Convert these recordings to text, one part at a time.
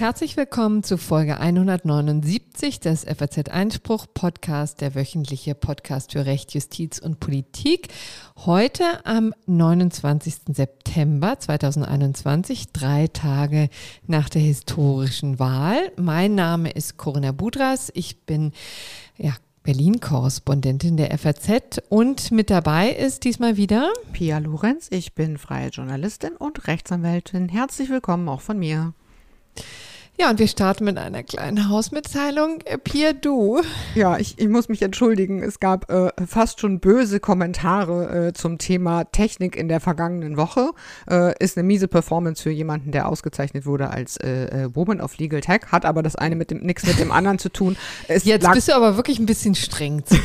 Herzlich willkommen zu Folge 179 des FAZ Einspruch Podcast, der wöchentliche Podcast für Recht, Justiz und Politik. Heute am 29. September 2021, drei Tage nach der historischen Wahl. Mein Name ist Corinna Budras. Ich bin ja, Berlin-Korrespondentin der FAZ und mit dabei ist diesmal wieder Pia Lorenz. Ich bin freie Journalistin und Rechtsanwältin. Herzlich willkommen auch von mir. Ja, und wir starten mit einer kleinen Hausmitteilung. Pia, du. Ja, ich, ich muss mich entschuldigen. Es gab äh, fast schon böse Kommentare äh, zum Thema Technik in der vergangenen Woche. Äh, ist eine miese Performance für jemanden, der ausgezeichnet wurde als äh, äh, Woman of Legal Tech, hat aber das eine mit dem nichts mit dem anderen zu tun. Es Jetzt bist du aber wirklich ein bisschen streng zu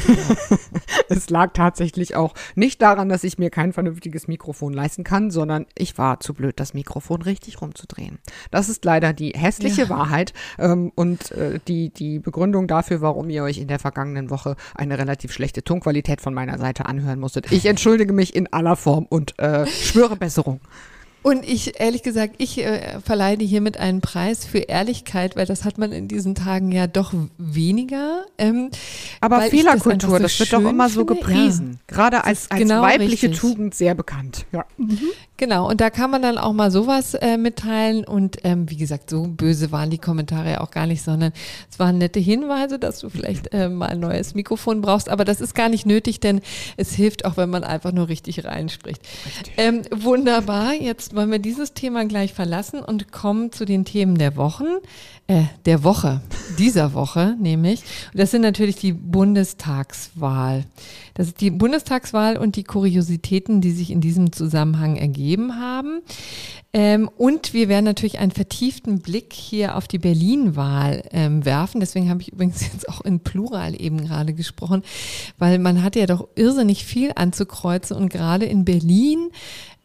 es lag tatsächlich auch nicht daran, dass ich mir kein vernünftiges Mikrofon leisten kann, sondern ich war zu blöd, das Mikrofon richtig rumzudrehen. Das ist leider die hässliche ja Wahrheit ähm, und äh, die, die Begründung dafür, warum ihr euch in der vergangenen Woche eine relativ schlechte Tonqualität von meiner Seite anhören musstet. Ich entschuldige mich in aller Form und äh, schwöre Besserung. Und ich, ehrlich gesagt, ich äh, verleihe hiermit einen Preis für Ehrlichkeit, weil das hat man in diesen Tagen ja doch weniger. Ähm, Aber Fehlerkultur, das, so das, wird doch immer so gepriesen. Ja. Gerade als, als genau weibliche richtig. Tugend sehr bekannt. Ja. Mhm. Genau, und da kann man dann auch mal sowas äh, mitteilen. Und ähm, wie gesagt, so böse waren die Kommentare ja auch gar nicht, sondern es waren nette Hinweise, dass du vielleicht äh, mal ein neues Mikrofon brauchst. Aber das ist gar nicht nötig, denn es hilft auch, wenn man einfach nur richtig reinspricht. Ähm, wunderbar, jetzt wollen wir dieses Thema gleich verlassen und kommen zu den Themen der Wochen äh, der Woche, dieser Woche nämlich. Und das sind natürlich die Bundestagswahl. Das ist die Bundestagswahl und die Kuriositäten, die sich in diesem Zusammenhang ergeben haben. Ähm, und wir werden natürlich einen vertieften Blick hier auf die Berlin-Wahl ähm, werfen. Deswegen habe ich übrigens jetzt auch in Plural eben gerade gesprochen, weil man hat ja doch irrsinnig viel anzukreuzen und gerade in Berlin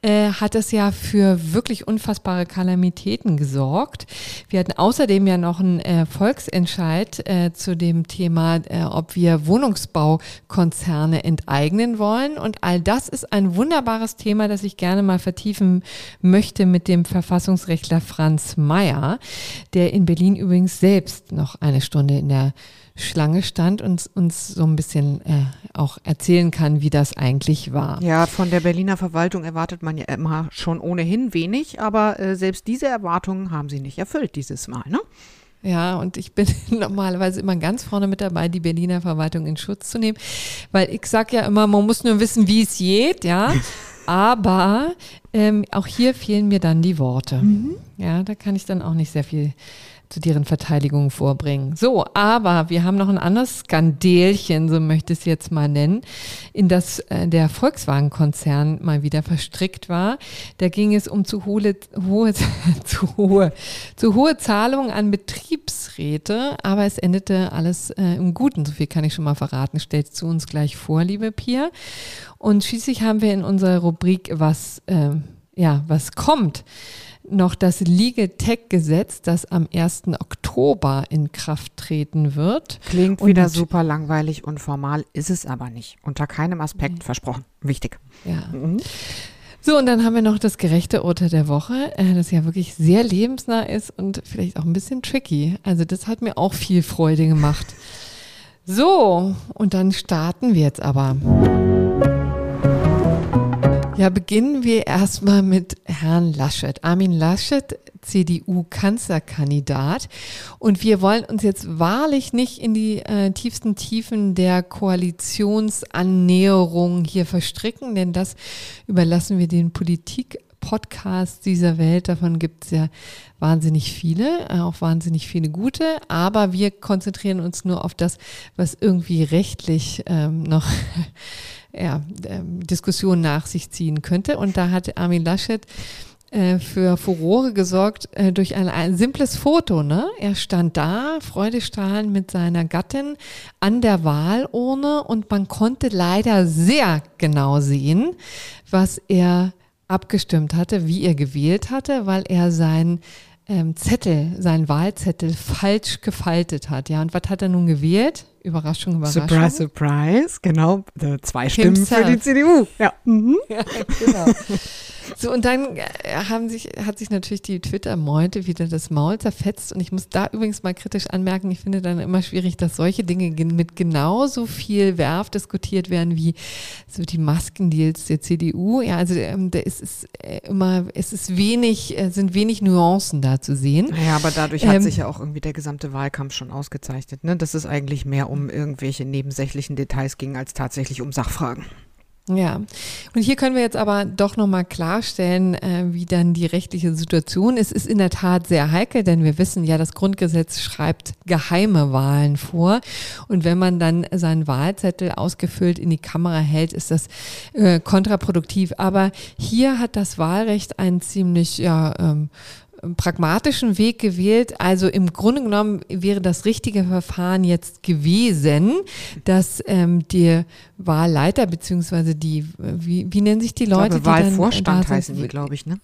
äh, hat es ja für wirklich unfassbare Kalamitäten gesorgt. Wir hatten außerdem ja noch einen äh, Volksentscheid äh, zu dem Thema, äh, ob wir Wohnungsbaukonzerne enteignen wollen. Und all das ist ein wunderbares Thema, das ich gerne mal vertiefen möchte mit dem Verfassungsrechtler Franz Mayer, der in Berlin übrigens selbst noch eine Stunde in der Schlange stand und uns so ein bisschen äh, auch erzählen kann, wie das eigentlich war. Ja, von der Berliner Verwaltung erwartet man ja immer schon ohnehin wenig, aber äh, selbst diese Erwartungen haben sie nicht erfüllt dieses Mal, ne? Ja, und ich bin normalerweise immer ganz vorne mit dabei, die Berliner Verwaltung in Schutz zu nehmen, weil ich sage ja immer, man muss nur wissen, wie es geht, ja. Aber ähm, auch hier fehlen mir dann die Worte. Mhm. Ja, da kann ich dann auch nicht sehr viel zu deren Verteidigung vorbringen. So, aber wir haben noch ein anderes Skandelchen, so möchte ich es jetzt mal nennen, in das äh, der Volkswagen-Konzern mal wieder verstrickt war. Da ging es um zu hohe, hohe, zu hohe, zu hohe Zahlungen an Betriebsräte, aber es endete alles äh, im Guten. So viel kann ich schon mal verraten. Stellt zu uns gleich vor, liebe Pia. Und schließlich haben wir in unserer Rubrik was, äh, ja, was kommt noch das Legal Tech Gesetz, das am 1. Oktober in Kraft treten wird. Klingt wieder super langweilig und formal, ist es aber nicht. Unter keinem Aspekt mhm. versprochen. Wichtig. Ja. Mhm. So, und dann haben wir noch das gerechte Urteil der Woche, äh, das ja wirklich sehr lebensnah ist und vielleicht auch ein bisschen tricky. Also das hat mir auch viel Freude gemacht. So, und dann starten wir jetzt aber. Ja, beginnen wir erstmal mit Herrn Laschet. Armin Laschet, CDU-Kanzlerkandidat. Und wir wollen uns jetzt wahrlich nicht in die äh, tiefsten Tiefen der Koalitionsannäherung hier verstricken, denn das überlassen wir den Politik Podcasts dieser Welt. Davon gibt es ja wahnsinnig viele, äh, auch wahnsinnig viele gute. Aber wir konzentrieren uns nur auf das, was irgendwie rechtlich ähm, noch ja, ähm, Diskussionen nach sich ziehen könnte. Und da hat Armin Laschet äh, für Furore gesorgt äh, durch ein, ein, simples Foto. Ne? Er stand da, freudestrahlend mit seiner Gattin an der Wahlurne und man konnte leider sehr genau sehen, was er abgestimmt hatte, wie er gewählt hatte, weil er sein ähm, Zettel, seinen Wahlzettel falsch gefaltet hat. Ja, und was hat er nun gewählt? Überraschung, Überraschung. Surprise, surprise, genau. Äh, Zwei Stimmen Himself. für die CDU. Ja. Mhm. Ja, genau. So, und dann äh, haben sich, hat sich natürlich die Twitter-Meute wieder das Maul zerfetzt. Und ich muss da übrigens mal kritisch anmerken, ich finde dann immer schwierig, dass solche Dinge mit genauso viel Werf diskutiert werden wie so die Maskendeals der CDU. Ja, also ähm, da ist es äh, immer, es ist wenig, sind wenig Nuancen da zu sehen. Naja, aber dadurch hat Ähm, sich ja auch irgendwie der gesamte Wahlkampf schon ausgezeichnet, ne? dass es eigentlich mehr um irgendwelche nebensächlichen Details ging, als tatsächlich um Sachfragen. Ja, und hier können wir jetzt aber doch nochmal klarstellen, äh, wie dann die rechtliche Situation ist. Es ist in der Tat sehr heikel, denn wir wissen ja, das Grundgesetz schreibt geheime Wahlen vor. Und wenn man dann seinen Wahlzettel ausgefüllt in die Kamera hält, ist das äh, kontraproduktiv. Aber hier hat das Wahlrecht einen ziemlich, ja, ähm, pragmatischen Weg gewählt. Also im Grunde genommen wäre das richtige Verfahren jetzt gewesen, dass ähm, der Wahlleiter beziehungsweise die, wie, wie nennen sich die Ich Leute, glaube, Wahlvorstand die dann da heißen die, glaube ich, ne?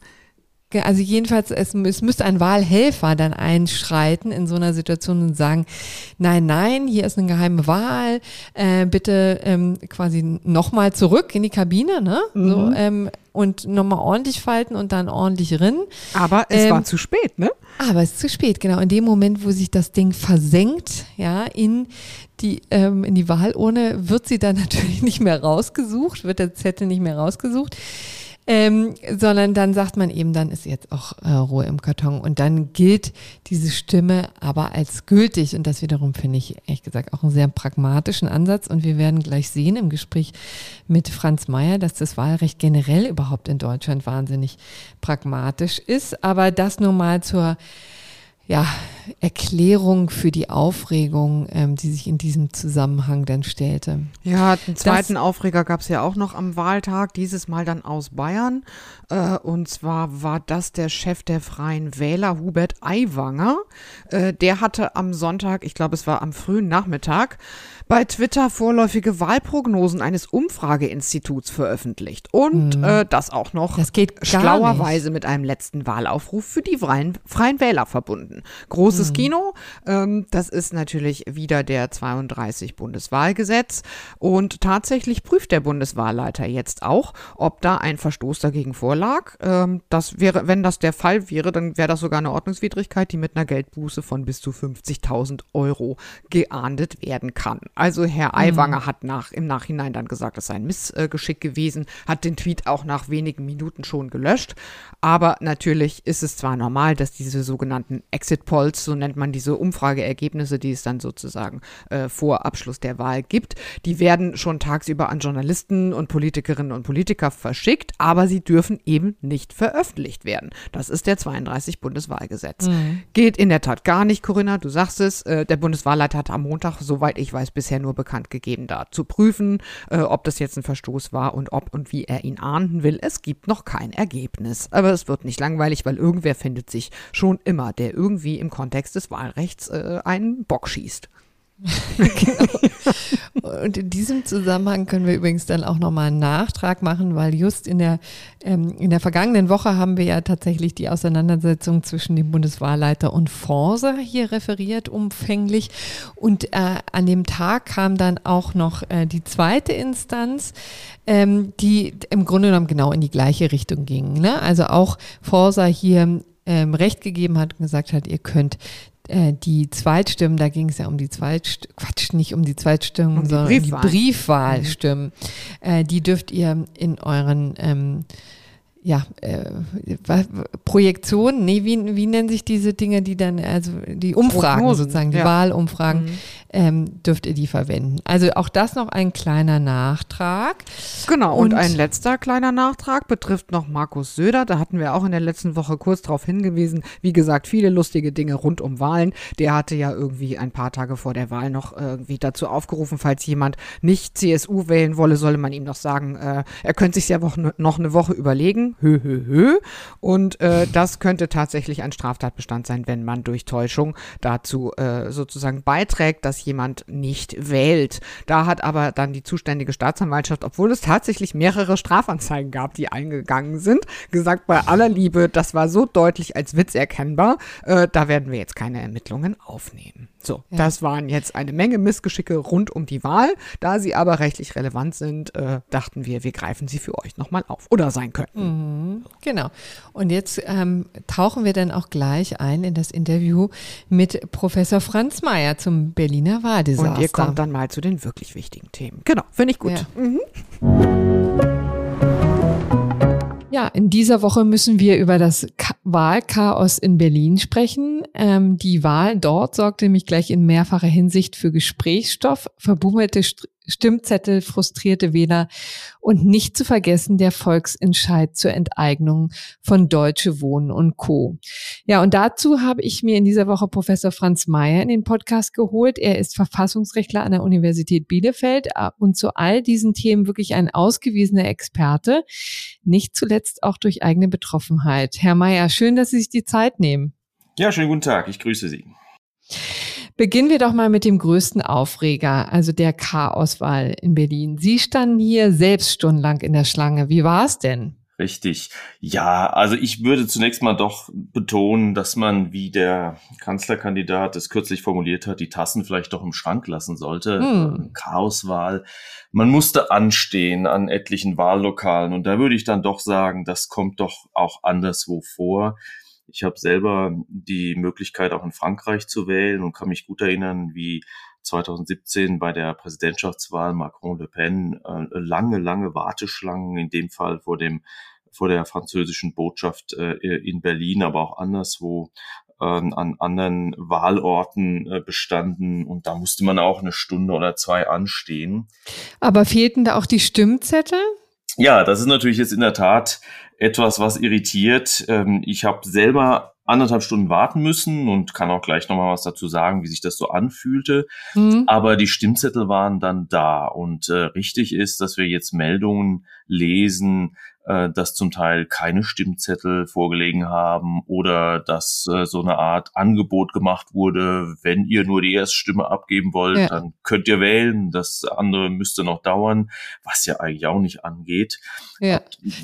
Also jedenfalls, es, es müsste ein Wahlhelfer dann einschreiten in so einer Situation und sagen, nein, nein, hier ist eine geheime Wahl, äh, bitte ähm, quasi nochmal zurück in die Kabine, ne? So, ähm, und nochmal ordentlich falten und dann ordentlich rinnen. Aber es Ähm, war zu spät, ne? Aber es ist zu spät, genau. In dem Moment, wo sich das Ding versenkt, ja, in die, ähm, in die Wahlurne, wird sie dann natürlich nicht mehr rausgesucht, wird der Zettel nicht mehr rausgesucht. Ähm, sondern dann sagt man eben, dann ist jetzt auch äh, Ruhe im Karton. Und dann gilt diese Stimme aber als gültig. Und das wiederum finde ich ehrlich gesagt auch einen sehr pragmatischen Ansatz. Und wir werden gleich sehen im Gespräch mit Franz Mayer, dass das Wahlrecht generell überhaupt in Deutschland wahnsinnig pragmatisch ist, aber das nur mal zur ja, Erklärung für die Aufregung, ähm, die sich in diesem Zusammenhang dann stellte. Ja, einen zweiten Aufreger gab es ja auch noch am Wahltag, dieses Mal dann aus Bayern. Äh, und zwar war das der Chef der Freien Wähler, Hubert Aiwanger. Äh, der hatte am Sonntag, ich glaube es war am frühen Nachmittag, bei Twitter vorläufige Wahlprognosen eines Umfrageinstituts veröffentlicht. Und äh, das auch noch Mhm. Das geht schlauerweise mit einem letzten Wahlaufruf für die Freien, Freien Wähler verbunden. Großes Kino, ähm, das ist natürlich wieder der 32 Bundeswahlgesetz und tatsächlich prüft der Bundeswahlleiter jetzt auch, ob da ein Verstoß dagegen vorlag. Ähm, das wäre, wenn das der Fall wäre, dann wäre das sogar eine Ordnungswidrigkeit, die mit einer Geldbuße von bis zu 50.000 Euro geahndet werden kann. Also Herr Aiwanger hat nach, im Nachhinein dann gesagt, es sei ein Missgeschick gewesen, hat den Tweet auch nach wenigen Minuten schon gelöscht. Aber natürlich ist es zwar normal, dass diese sogenannten Exit Polls, so nennt man diese Umfrageergebnisse, die es dann sozusagen äh, vor Abschluss der Wahl gibt, die werden schon tagsüber an Journalisten und Politikerinnen und Politiker verschickt, aber sie dürfen eben nicht veröffentlicht werden. Das ist der 32 Bundeswahlgesetz. Geht in der Tat gar nicht, Corinna, du sagst es. Äh, der Bundeswahlleiter hat am Montag, soweit ich weiß, bisher nur bekannt gegeben, da zu prüfen, äh, ob das jetzt ein Verstoß war und ob und wie er ihn ahnden will. Es gibt noch kein Ergebnis. Aber es wird nicht langweilig, weil irgendwer findet sich schon immer, der irgendwie im Kontext des Wahlrechts äh, einen Bock schießt. Und in diesem Zusammenhang können wir übrigens dann auch nochmal einen Nachtrag machen, weil just in der, ähm, in der vergangenen Woche haben wir ja tatsächlich die Auseinandersetzung zwischen dem Bundeswahlleiter und Forsa hier referiert, umfänglich. Und äh, an dem Tag kam dann auch noch äh, die zweite Instanz, ähm, die im Grunde genommen genau in die gleiche Richtung ging. Ne? Also auch Forsa hier ähm, Recht gegeben hat und gesagt hat, ihr könnt äh, die Zweitstimmen, da ging es ja um die Zweitstimmen, Quatsch, nicht um die Zweitstimmen, Um die sondern Briefwahl. um die Briefwahlstimmen. Äh, die dürft ihr in euren ähm, ja, äh, wa- Projektionen, nee, wie, wie nennen sich diese Dinge, die dann, also die Umfragen Prognosen, sozusagen, die ja. Wahlumfragen, Mhm. ähm, dürft ihr die verwenden. Also auch das noch ein kleiner Nachtrag. Genau, und, Und- ein letzter kleiner Nachtrag betrifft noch Markus Söder. Da hatten wir auch in der letzten Woche kurz darauf hingewiesen. Wie gesagt, viele lustige Dinge rund um Wahlen. Der hatte ja irgendwie ein paar Tage vor der Wahl noch irgendwie dazu aufgerufen, falls jemand nicht CSU wählen wolle, solle man ihm noch sagen, äh, er könnte sich ja noch eine Woche überlegen. Hö, hö, hö. Und äh, das könnte tatsächlich ein Straftatbestand sein, wenn man durch Täuschung dazu äh, sozusagen beiträgt, dass jemand nicht wählt. Da hat aber dann die zuständige Staatsanwaltschaft, obwohl es tatsächlich mehrere Strafanzeigen gab, die eingegangen sind, gesagt, bei aller Liebe, das war so deutlich als Witz erkennbar, äh, da werden wir jetzt keine Ermittlungen aufnehmen. So, ja. das waren jetzt eine Menge Missgeschicke rund um die Wahl. Da sie aber rechtlich relevant sind, äh, dachten wir, wir greifen sie für euch nochmal auf oder sein könnten. Mhm, genau. Und jetzt ähm, tauchen wir dann auch gleich ein in das Interview mit Professor Franz Mayer zum Berliner Wahldesaster. Und ihr kommt dann mal zu den wirklich wichtigen Themen. Genau, finde ich gut. Ja. Mhm. Ja, in dieser Woche müssen wir über das Wahlchaos in Berlin sprechen. Ähm, die Wahl dort sorgte nämlich gleich in mehrfacher Hinsicht für Gesprächsstoff, verbummelte Stimmzettel, frustrierte Wähler und nicht zu vergessen der Volksentscheid zur Enteignung von Deutsche Wohnen und Co. Ja, und dazu habe ich mir in dieser Woche Professor Franz Mayer in den Podcast geholt. Er ist Verfassungsrechtler an der Universität Bielefeld und zu all diesen Themen wirklich ein ausgewiesener Experte, nicht zuletzt auch durch eigene Betroffenheit. Herr Mayer, schön, dass Sie sich die Zeit nehmen. Ja, schönen guten Tag. Ich grüße Sie. Beginnen wir doch mal mit dem größten Aufreger, also der Chaoswahl in Berlin. Sie standen hier selbst stundenlang in der Schlange. Wie war es denn? Richtig. Ja, also ich würde zunächst mal doch betonen, dass man, wie der Kanzlerkandidat es kürzlich formuliert hat, die Tassen vielleicht doch im Schrank lassen sollte. Hm. Chaoswahl. Man musste anstehen an etlichen Wahllokalen und da würde ich dann doch sagen, das kommt doch auch anderswo vor. Ich habe selber die Möglichkeit, auch in Frankreich zu wählen und kann mich gut erinnern, wie 2017 bei der Präsidentschaftswahl Macron-Le Pen äh, lange, lange Warteschlangen, in dem Fall vor dem vor der französischen Botschaft äh, in Berlin, aber auch anderswo äh, an anderen Wahlorten äh, bestanden und da musste man auch eine Stunde oder zwei anstehen. Aber fehlten da auch die Stimmzettel? Ja, das ist natürlich jetzt in der Tat etwas, was irritiert. Ähm, ich habe selber anderthalb Stunden warten müssen und kann auch gleich nochmal was dazu sagen, wie sich das so anfühlte. Mhm. Aber die Stimmzettel waren dann da und äh, richtig ist, dass wir jetzt Meldungen lesen, äh, dass zum Teil keine Stimmzettel vorgelegen haben oder dass äh, so eine Art Angebot gemacht wurde, wenn ihr nur die Erststimme abgeben wollt, ja. dann könnt ihr wählen, das andere müsste noch dauern, was ja eigentlich auch nicht angeht. Ja,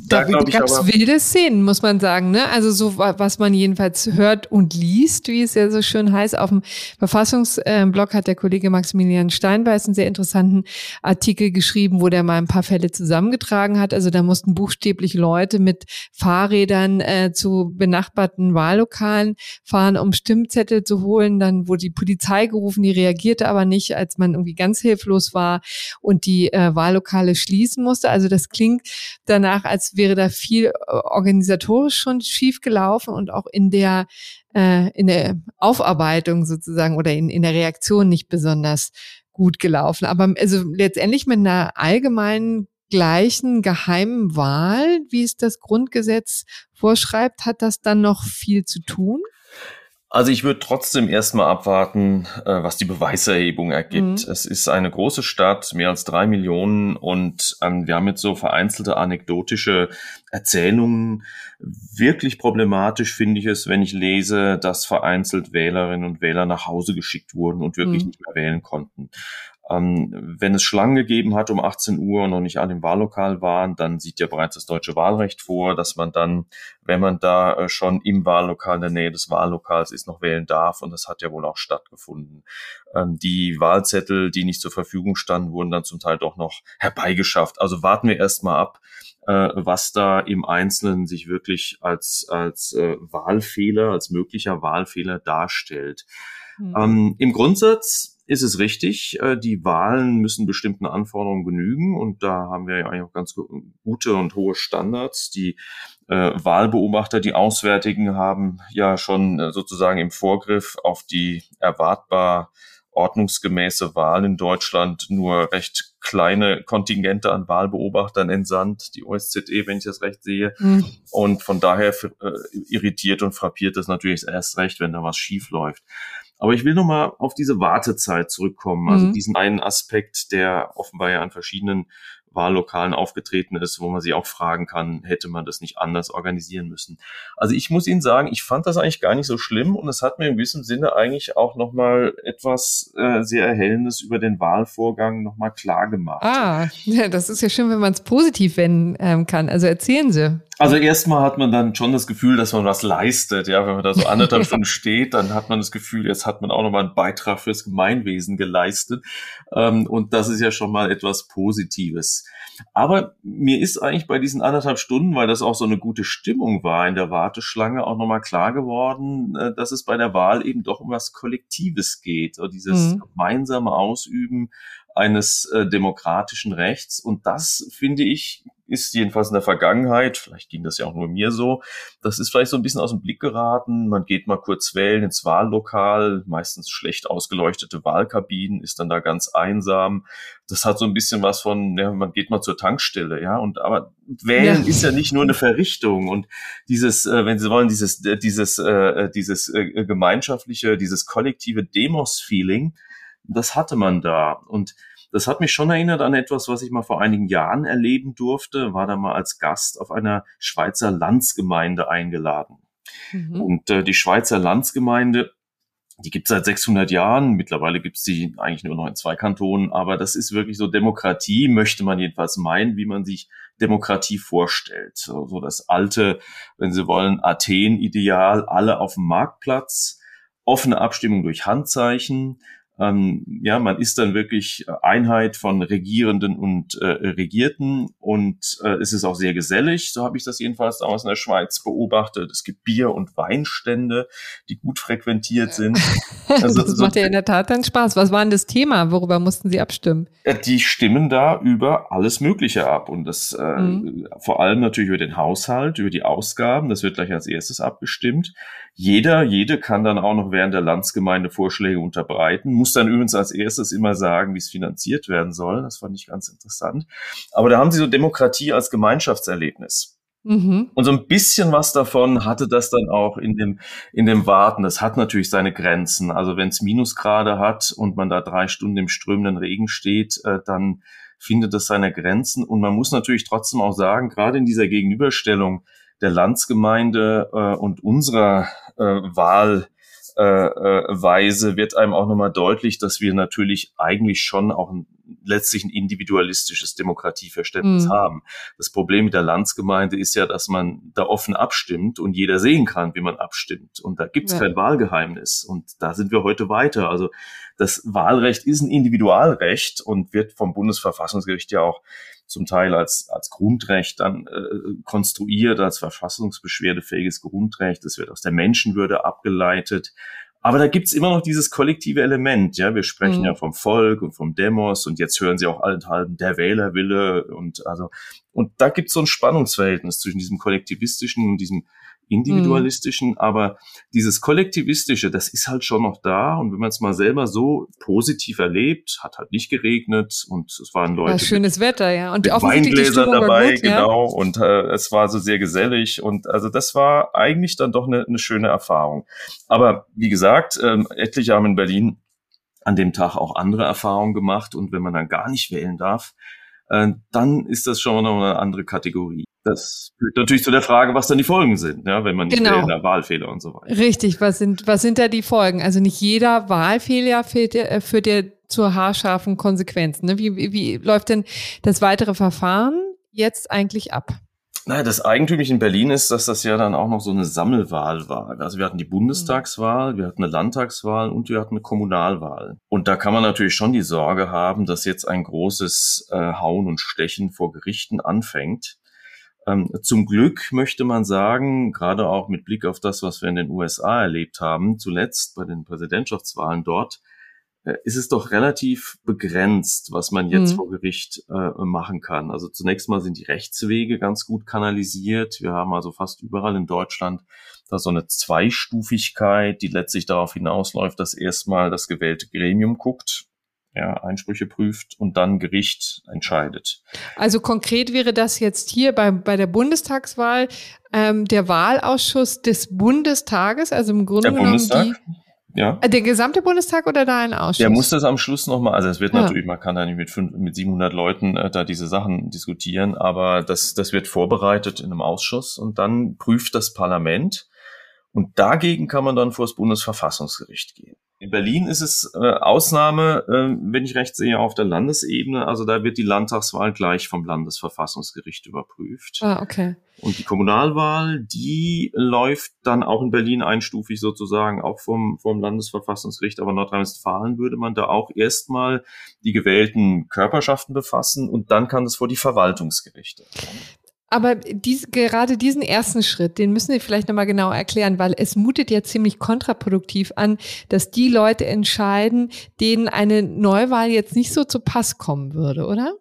da, da gab es wilde Szenen, muss man sagen. Ne? Also so, was man jedenfalls hört und liest, wie es ja so schön heißt, auf dem Verfassungsblog hat der Kollege Maximilian Steinbeiß einen sehr interessanten Artikel geschrieben, wo der mal ein paar Fälle zusammengetragen hat. Also da mussten Buchstaben buchstäblich Leute mit Fahrrädern äh, zu benachbarten Wahllokalen fahren, um Stimmzettel zu holen. Dann wurde die Polizei gerufen, die reagierte aber nicht, als man irgendwie ganz hilflos war und die äh, Wahllokale schließen musste. Also das klingt danach, als wäre da viel äh, organisatorisch schon schief gelaufen und auch in der äh, in der Aufarbeitung sozusagen oder in, in der Reaktion nicht besonders gut gelaufen. Aber also letztendlich mit einer allgemeinen gleichen geheimen Wahl, wie es das Grundgesetz vorschreibt, hat das dann noch viel zu tun? Also ich würde trotzdem erstmal abwarten, äh, was die Beweiserhebung ergibt. Mhm. Es ist eine große Stadt, mehr als drei Millionen und ähm, wir haben jetzt so vereinzelte anekdotische Erzählungen. Wirklich problematisch finde ich es, wenn ich lese, dass vereinzelt Wählerinnen und Wähler nach Hause geschickt wurden und wirklich mhm. nicht mehr wählen konnten. Ähm, wenn es Schlangen gegeben hat um 18 Uhr und noch nicht alle im Wahllokal waren, dann sieht ja bereits das deutsche Wahlrecht vor, dass man dann, wenn man da äh, schon im Wahllokal in der Nähe des Wahllokals ist, noch wählen darf. Und das hat ja wohl auch stattgefunden. Ähm, die Wahlzettel, die nicht zur Verfügung standen, wurden dann zum Teil doch noch herbeigeschafft. Also warten wir erst mal ab, äh, was da im Einzelnen sich wirklich als, als äh, Wahlfehler, als möglicher Wahlfehler darstellt. Mhm. Ähm, Im Grundsatz ist es richtig, äh, die Wahlen müssen bestimmten Anforderungen genügen und da haben wir ja eigentlich auch ganz gute und hohe Standards. Die äh, Wahlbeobachter, die Auswärtigen haben ja schon äh, sozusagen im Vorgriff auf die erwartbar ordnungsgemäße Wahl in Deutschland nur recht kleine Kontingente an Wahlbeobachtern entsandt, die OSZE, wenn ich das recht sehe. Mhm. Und von daher äh, irritiert und frappiert das natürlich erst recht, wenn da was schief läuft. Aber ich will nochmal auf diese Wartezeit zurückkommen, also mhm. diesen einen Aspekt, der offenbar ja an verschiedenen Wahllokalen aufgetreten ist, wo man sich auch fragen kann, hätte man das nicht anders organisieren müssen. Also ich muss Ihnen sagen, ich fand das eigentlich gar nicht so schlimm und es hat mir in gewissem Sinne eigentlich auch nochmal etwas äh, sehr Erhellendes über den Wahlvorgang nochmal klar gemacht. Ah, das ist ja schön, wenn man es positiv wenden ähm, kann. Also erzählen Sie. Also erstmal hat man dann schon das Gefühl, dass man was leistet. Ja, wenn man da so anderthalb Stunden steht, dann hat man das Gefühl, jetzt hat man auch nochmal einen Beitrag fürs Gemeinwesen geleistet. Ähm, und das ist ja schon mal etwas Positives. Aber mir ist eigentlich bei diesen anderthalb Stunden, weil das auch so eine gute Stimmung war in der Warteschlange, auch nochmal klar geworden, äh, dass es bei der Wahl eben doch um was Kollektives geht. Dieses mhm. gemeinsame Ausüben eines äh, demokratischen Rechts. Und das, finde ich, ist jedenfalls in der Vergangenheit, vielleicht ging das ja auch nur mir so, das ist vielleicht so ein bisschen aus dem Blick geraten. Man geht mal kurz wählen ins Wahllokal, meistens schlecht ausgeleuchtete Wahlkabinen, ist dann da ganz einsam. Das hat so ein bisschen was von, ja, man geht mal zur Tankstelle, ja, und aber wählen ja. ist ja nicht nur eine Verrichtung und dieses, äh, wenn Sie wollen, dieses, äh, dieses, äh, dieses äh, gemeinschaftliche, dieses kollektive Demos-Feeling, das hatte man da und das hat mich schon erinnert an etwas, was ich mal vor einigen Jahren erleben durfte, war da mal als Gast auf einer Schweizer Landsgemeinde eingeladen. Mhm. Und äh, die Schweizer Landsgemeinde, die gibt es seit 600 Jahren. Mittlerweile gibt es die eigentlich nur noch in zwei Kantonen. Aber das ist wirklich so Demokratie, möchte man jedenfalls meinen, wie man sich Demokratie vorstellt. So, so das alte, wenn Sie wollen, Athen-Ideal, alle auf dem Marktplatz, offene Abstimmung durch Handzeichen, ähm, ja, man ist dann wirklich Einheit von Regierenden und äh, Regierten und äh, es ist auch sehr gesellig, so habe ich das jedenfalls damals in der Schweiz beobachtet. Es gibt Bier- und Weinstände, die gut frequentiert sind. Also, das macht ja in der Tat dann Spaß. Was war denn das Thema? Worüber mussten Sie abstimmen? Die stimmen da über alles Mögliche ab und das äh, mhm. vor allem natürlich über den Haushalt, über die Ausgaben. Das wird gleich als erstes abgestimmt. Jeder, jede kann dann auch noch während der Landsgemeinde Vorschläge unterbreiten, muss dann übrigens als erstes immer sagen, wie es finanziert werden soll. Das fand ich ganz interessant. Aber da haben sie so Demokratie als Gemeinschaftserlebnis. Mhm. Und so ein bisschen was davon hatte das dann auch in dem, in dem Warten. Das hat natürlich seine Grenzen. Also wenn es Minusgrade hat und man da drei Stunden im strömenden Regen steht, äh, dann findet es seine Grenzen. Und man muss natürlich trotzdem auch sagen, gerade in dieser Gegenüberstellung der Landsgemeinde äh, und unserer äh, Wahlweise äh, äh, wird einem auch nochmal deutlich, dass wir natürlich eigentlich schon auch ein, letztlich ein individualistisches Demokratieverständnis mhm. haben. Das Problem mit der Landsgemeinde ist ja, dass man da offen abstimmt und jeder sehen kann, wie man abstimmt. Und da gibt es ja. kein Wahlgeheimnis. Und da sind wir heute weiter. Also das Wahlrecht ist ein Individualrecht und wird vom Bundesverfassungsgericht ja auch zum Teil als, als Grundrecht dann äh, konstruiert, als verfassungsbeschwerdefähiges Grundrecht. Das wird aus der Menschenwürde abgeleitet. Aber da gibt's immer noch dieses kollektive Element. Ja, wir sprechen mhm. ja vom Volk und vom Demos und jetzt hören Sie auch allenthalben der Wählerwille und also und da gibt's so ein Spannungsverhältnis zwischen diesem kollektivistischen und diesem individualistischen, mhm. aber dieses kollektivistische, das ist halt schon noch da und wenn man es mal selber so positiv erlebt, hat halt nicht geregnet und es waren Leute. Ja, schönes mit, Wetter, ja. Und Weingläser dabei, gut, genau. Ja? Und äh, es war so sehr gesellig und also das war eigentlich dann doch eine, eine schöne Erfahrung. Aber wie gesagt, ähm, etliche haben in Berlin an dem Tag auch andere Erfahrungen gemacht und wenn man dann gar nicht wählen darf, äh, dann ist das schon noch eine andere Kategorie. Das führt natürlich zu der Frage, was dann die Folgen sind, ja, wenn man nicht genau. wählt, Wahlfehler und so weiter. Richtig, was sind, was sind da die Folgen? Also nicht jeder Wahlfehler führt, äh, führt ja zur haarscharfen Konsequenzen. Ne? Wie, wie, wie läuft denn das weitere Verfahren jetzt eigentlich ab? Naja, das Eigentümliche in Berlin ist, dass das ja dann auch noch so eine Sammelwahl war. Also wir hatten die Bundestagswahl, wir hatten eine Landtagswahl und wir hatten eine Kommunalwahl. Und da kann man natürlich schon die Sorge haben, dass jetzt ein großes äh, Hauen und Stechen vor Gerichten anfängt. Ähm, zum Glück möchte man sagen, gerade auch mit Blick auf das, was wir in den USA erlebt haben, zuletzt bei den Präsidentschaftswahlen dort, ist es doch relativ begrenzt, was man jetzt mhm. vor Gericht äh, machen kann. Also zunächst mal sind die Rechtswege ganz gut kanalisiert. Wir haben also fast überall in Deutschland da so eine Zweistufigkeit, die letztlich darauf hinausläuft, dass erstmal das gewählte Gremium guckt, ja, Einsprüche prüft und dann Gericht entscheidet. Also konkret wäre das jetzt hier bei, bei der Bundestagswahl ähm, der Wahlausschuss des Bundestages, also im Grunde der genommen Bundestag? die ja. Äh, der gesamte Bundestag oder da ein Ausschuss? Der muss das am Schluss nochmal, also es wird ja. natürlich, man kann da nicht mit, fünf, mit 700 Leuten äh, da diese Sachen diskutieren, aber das, das wird vorbereitet in einem Ausschuss und dann prüft das Parlament und dagegen kann man dann vor das Bundesverfassungsgericht gehen. In Berlin ist es äh, Ausnahme, äh, wenn ich recht sehe, auf der Landesebene. Also da wird die Landtagswahl gleich vom Landesverfassungsgericht überprüft. Ah, okay. Und die Kommunalwahl, die läuft dann auch in Berlin einstufig sozusagen, auch vom, vom Landesverfassungsgericht. Aber Nordrhein-Westfalen würde man da auch erstmal die gewählten Körperschaften befassen und dann kann es vor die Verwaltungsgerichte. Aber dies, gerade diesen ersten Schritt, den müssen wir vielleicht nochmal genau erklären, weil es mutet ja ziemlich kontraproduktiv an, dass die Leute entscheiden, denen eine Neuwahl jetzt nicht so zu Pass kommen würde, oder?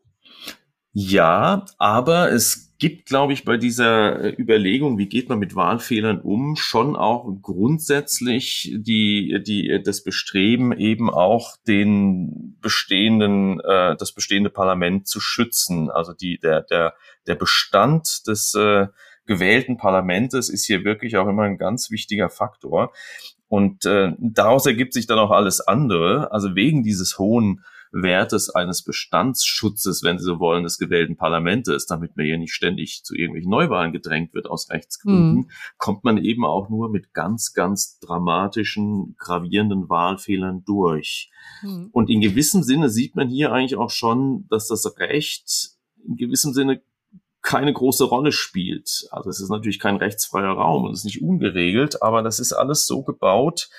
Ja, aber es gibt, glaube ich, bei dieser äh, Überlegung, wie geht man mit Wahlfehlern um, schon auch grundsätzlich die, die, das Bestreben, eben auch den bestehenden, äh, das bestehende Parlament zu schützen. Also die, der, der, der Bestand des äh, gewählten Parlamentes ist hier wirklich auch immer ein ganz wichtiger Faktor. Und äh, daraus ergibt sich dann auch alles andere. Also wegen dieses hohen Wertes eines Bestandsschutzes, wenn Sie so wollen, des gewählten Parlamentes, damit man hier nicht ständig zu irgendwelchen Neuwahlen gedrängt wird aus Rechtsgründen, mhm. kommt man eben auch nur mit ganz, ganz dramatischen, gravierenden Wahlfehlern durch. Mhm. Und in gewissem Sinne sieht man hier eigentlich auch schon, dass das Recht in gewissem Sinne keine große Rolle spielt. Also es ist natürlich kein rechtsfreier Raum und es ist nicht ungeregelt, aber das ist alles so gebaut,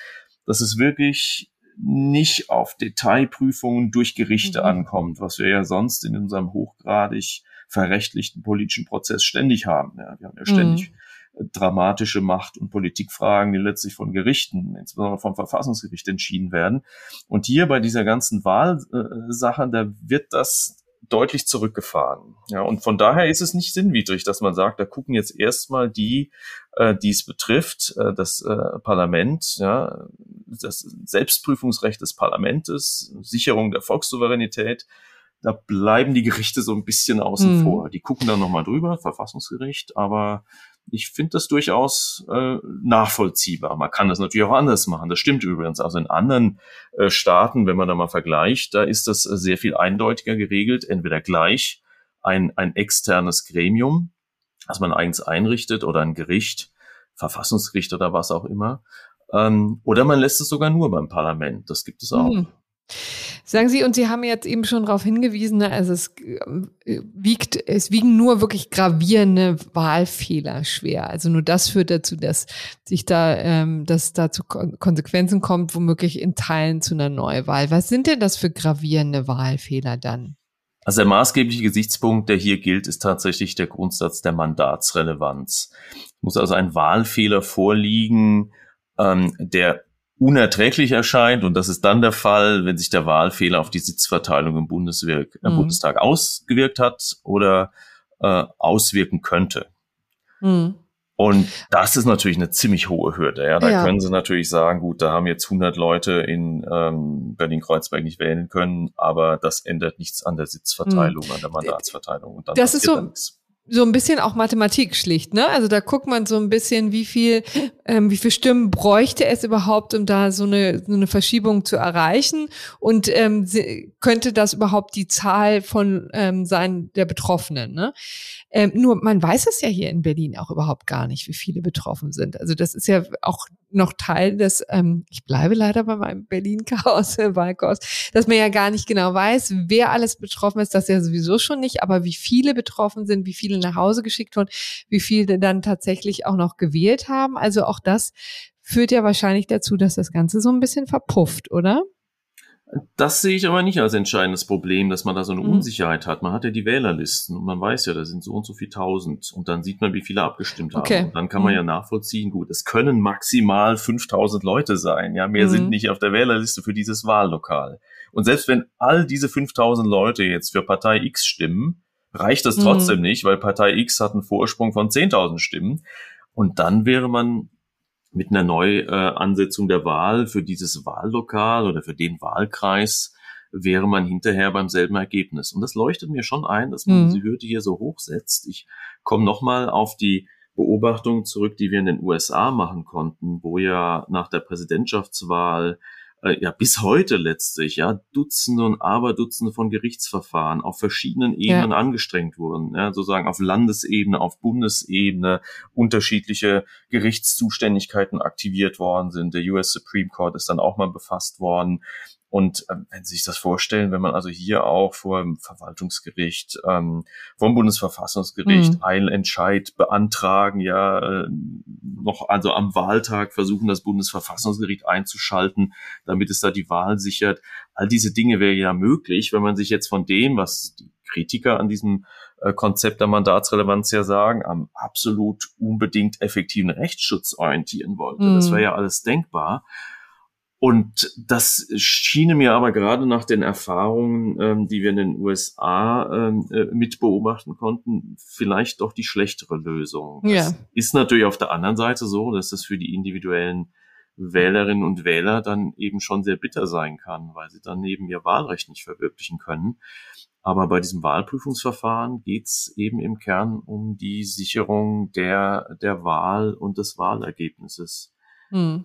dass es wirklich nicht auf Detailprüfungen durch Gerichte mhm. ankommt, was wir ja sonst in unserem hochgradig verrechtlichten politischen Prozess ständig haben. Ja, wir haben ja ständig mhm. dramatische Macht- und Politikfragen, die letztlich von Gerichten, insbesondere vom Verfassungsgericht entschieden werden. Und hier bei dieser ganzen Wahlsache, da wird das deutlich zurückgefahren. Ja, und von daher ist es nicht sinnwidrig, dass man sagt, da gucken jetzt erstmal die, äh, die es betrifft, äh, das äh, Parlament, ja, das Selbstprüfungsrecht des Parlamentes, Sicherung der Volkssouveränität, da bleiben die Gerichte so ein bisschen außen mhm. vor. Die gucken dann nochmal drüber, Verfassungsgericht, aber ich finde das durchaus äh, nachvollziehbar. Man kann das natürlich auch anders machen. Das stimmt übrigens. Also in anderen äh, Staaten, wenn man da mal vergleicht, da ist das äh, sehr viel eindeutiger geregelt. Entweder gleich ein, ein externes Gremium, das man eigens einrichtet oder ein Gericht, Verfassungsgericht oder was auch immer. Ähm, oder man lässt es sogar nur beim Parlament. Das gibt es auch. Mhm. Sagen Sie, und Sie haben jetzt eben schon darauf hingewiesen, ne, also es äh, wiegt, es wiegen nur wirklich gravierende Wahlfehler schwer. Also nur das führt dazu, dass sich da, ähm, dass da zu Konsequenzen kommt, womöglich in Teilen zu einer Neuwahl. Was sind denn das für gravierende Wahlfehler dann? Also der maßgebliche Gesichtspunkt, der hier gilt, ist tatsächlich der Grundsatz der Mandatsrelevanz. Muss also ein Wahlfehler vorliegen, ähm, der unerträglich erscheint. Und das ist dann der Fall, wenn sich der Wahlfehler auf die Sitzverteilung im Bundeswirk, mhm. Bundestag ausgewirkt hat oder äh, auswirken könnte. Mhm. Und das ist natürlich eine ziemlich hohe Hürde. Ja, da ja. können Sie natürlich sagen, gut, da haben jetzt 100 Leute in ähm, Berlin-Kreuzberg nicht wählen können, aber das ändert nichts an der Sitzverteilung, mhm. an der Mandatsverteilung. Und dann das ist so. Nichts so ein bisschen auch Mathematik schlicht, ne? Also da guckt man so ein bisschen, wie viel, ähm, wie viel Stimmen bräuchte es überhaupt, um da so eine, so eine Verschiebung zu erreichen und ähm, könnte das überhaupt die Zahl von ähm, sein der Betroffenen, ne? Ähm, nur man weiß es ja hier in Berlin auch überhaupt gar nicht, wie viele betroffen sind. Also das ist ja auch noch Teil des, ähm, ich bleibe leider bei meinem Berlin-Chaos, Wahlchaos, dass man ja gar nicht genau weiß, wer alles betroffen ist, das ja sowieso schon nicht, aber wie viele betroffen sind, wie viele nach Hause geschickt wurden, wie viele dann tatsächlich auch noch gewählt haben. Also auch das führt ja wahrscheinlich dazu, dass das Ganze so ein bisschen verpufft, oder? Das sehe ich aber nicht als entscheidendes Problem, dass man da so eine mhm. Unsicherheit hat. Man hat ja die Wählerlisten und man weiß ja, da sind so und so viel tausend und dann sieht man, wie viele abgestimmt okay. haben. Und dann kann man mhm. ja nachvollziehen, gut, es können maximal 5000 Leute sein. Ja, mehr mhm. sind nicht auf der Wählerliste für dieses Wahllokal. Und selbst wenn all diese 5000 Leute jetzt für Partei X stimmen, reicht das mhm. trotzdem nicht, weil Partei X hat einen Vorsprung von 10.000 Stimmen. Und dann wäre man mit einer Neuansetzung der Wahl für dieses Wahllokal oder für den Wahlkreis wäre man hinterher beim selben Ergebnis. Und das leuchtet mir schon ein, dass man mhm. die Hürde hier so hoch setzt. Ich komme nochmal auf die Beobachtung zurück, die wir in den USA machen konnten, wo ja nach der Präsidentschaftswahl äh, ja bis heute letztlich ja Dutzende und Aberdutzende von Gerichtsverfahren auf verschiedenen Ebenen ja. angestrengt wurden, ja, sozusagen auf Landesebene, auf Bundesebene unterschiedliche Gerichtszuständigkeiten aktiviert worden sind. Der US Supreme Court ist dann auch mal befasst worden. Und äh, wenn Sie sich das vorstellen, wenn man also hier auch vor dem Verwaltungsgericht, ähm, vom Bundesverfassungsgericht mhm. Eilentscheid beantragen, ja, äh, noch also am Wahltag versuchen, das Bundesverfassungsgericht einzuschalten, damit es da die Wahl sichert. All diese Dinge wäre ja möglich, wenn man sich jetzt von dem, was die Kritiker an diesem äh, Konzept der Mandatsrelevanz ja sagen, am absolut unbedingt effektiven Rechtsschutz orientieren wollte. Mhm. Das wäre ja alles denkbar. Und das schien mir aber gerade nach den Erfahrungen, ähm, die wir in den USA ähm, äh, mit beobachten konnten, vielleicht doch die schlechtere Lösung. Ja. Das ist natürlich auf der anderen Seite so, dass es für die individuellen Wählerinnen und Wähler dann eben schon sehr bitter sein kann, weil sie dann eben ihr Wahlrecht nicht verwirklichen können. Aber bei diesem Wahlprüfungsverfahren geht's eben im Kern um die Sicherung der, der Wahl und des Wahlergebnisses. Hm.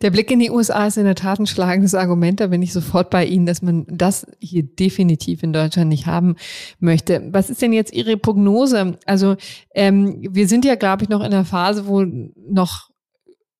Der Blick in die USA ist in der Tat ein schlagendes Argument. Da bin ich sofort bei Ihnen, dass man das hier definitiv in Deutschland nicht haben möchte. Was ist denn jetzt Ihre Prognose? Also ähm, wir sind ja, glaube ich, noch in der Phase, wo noch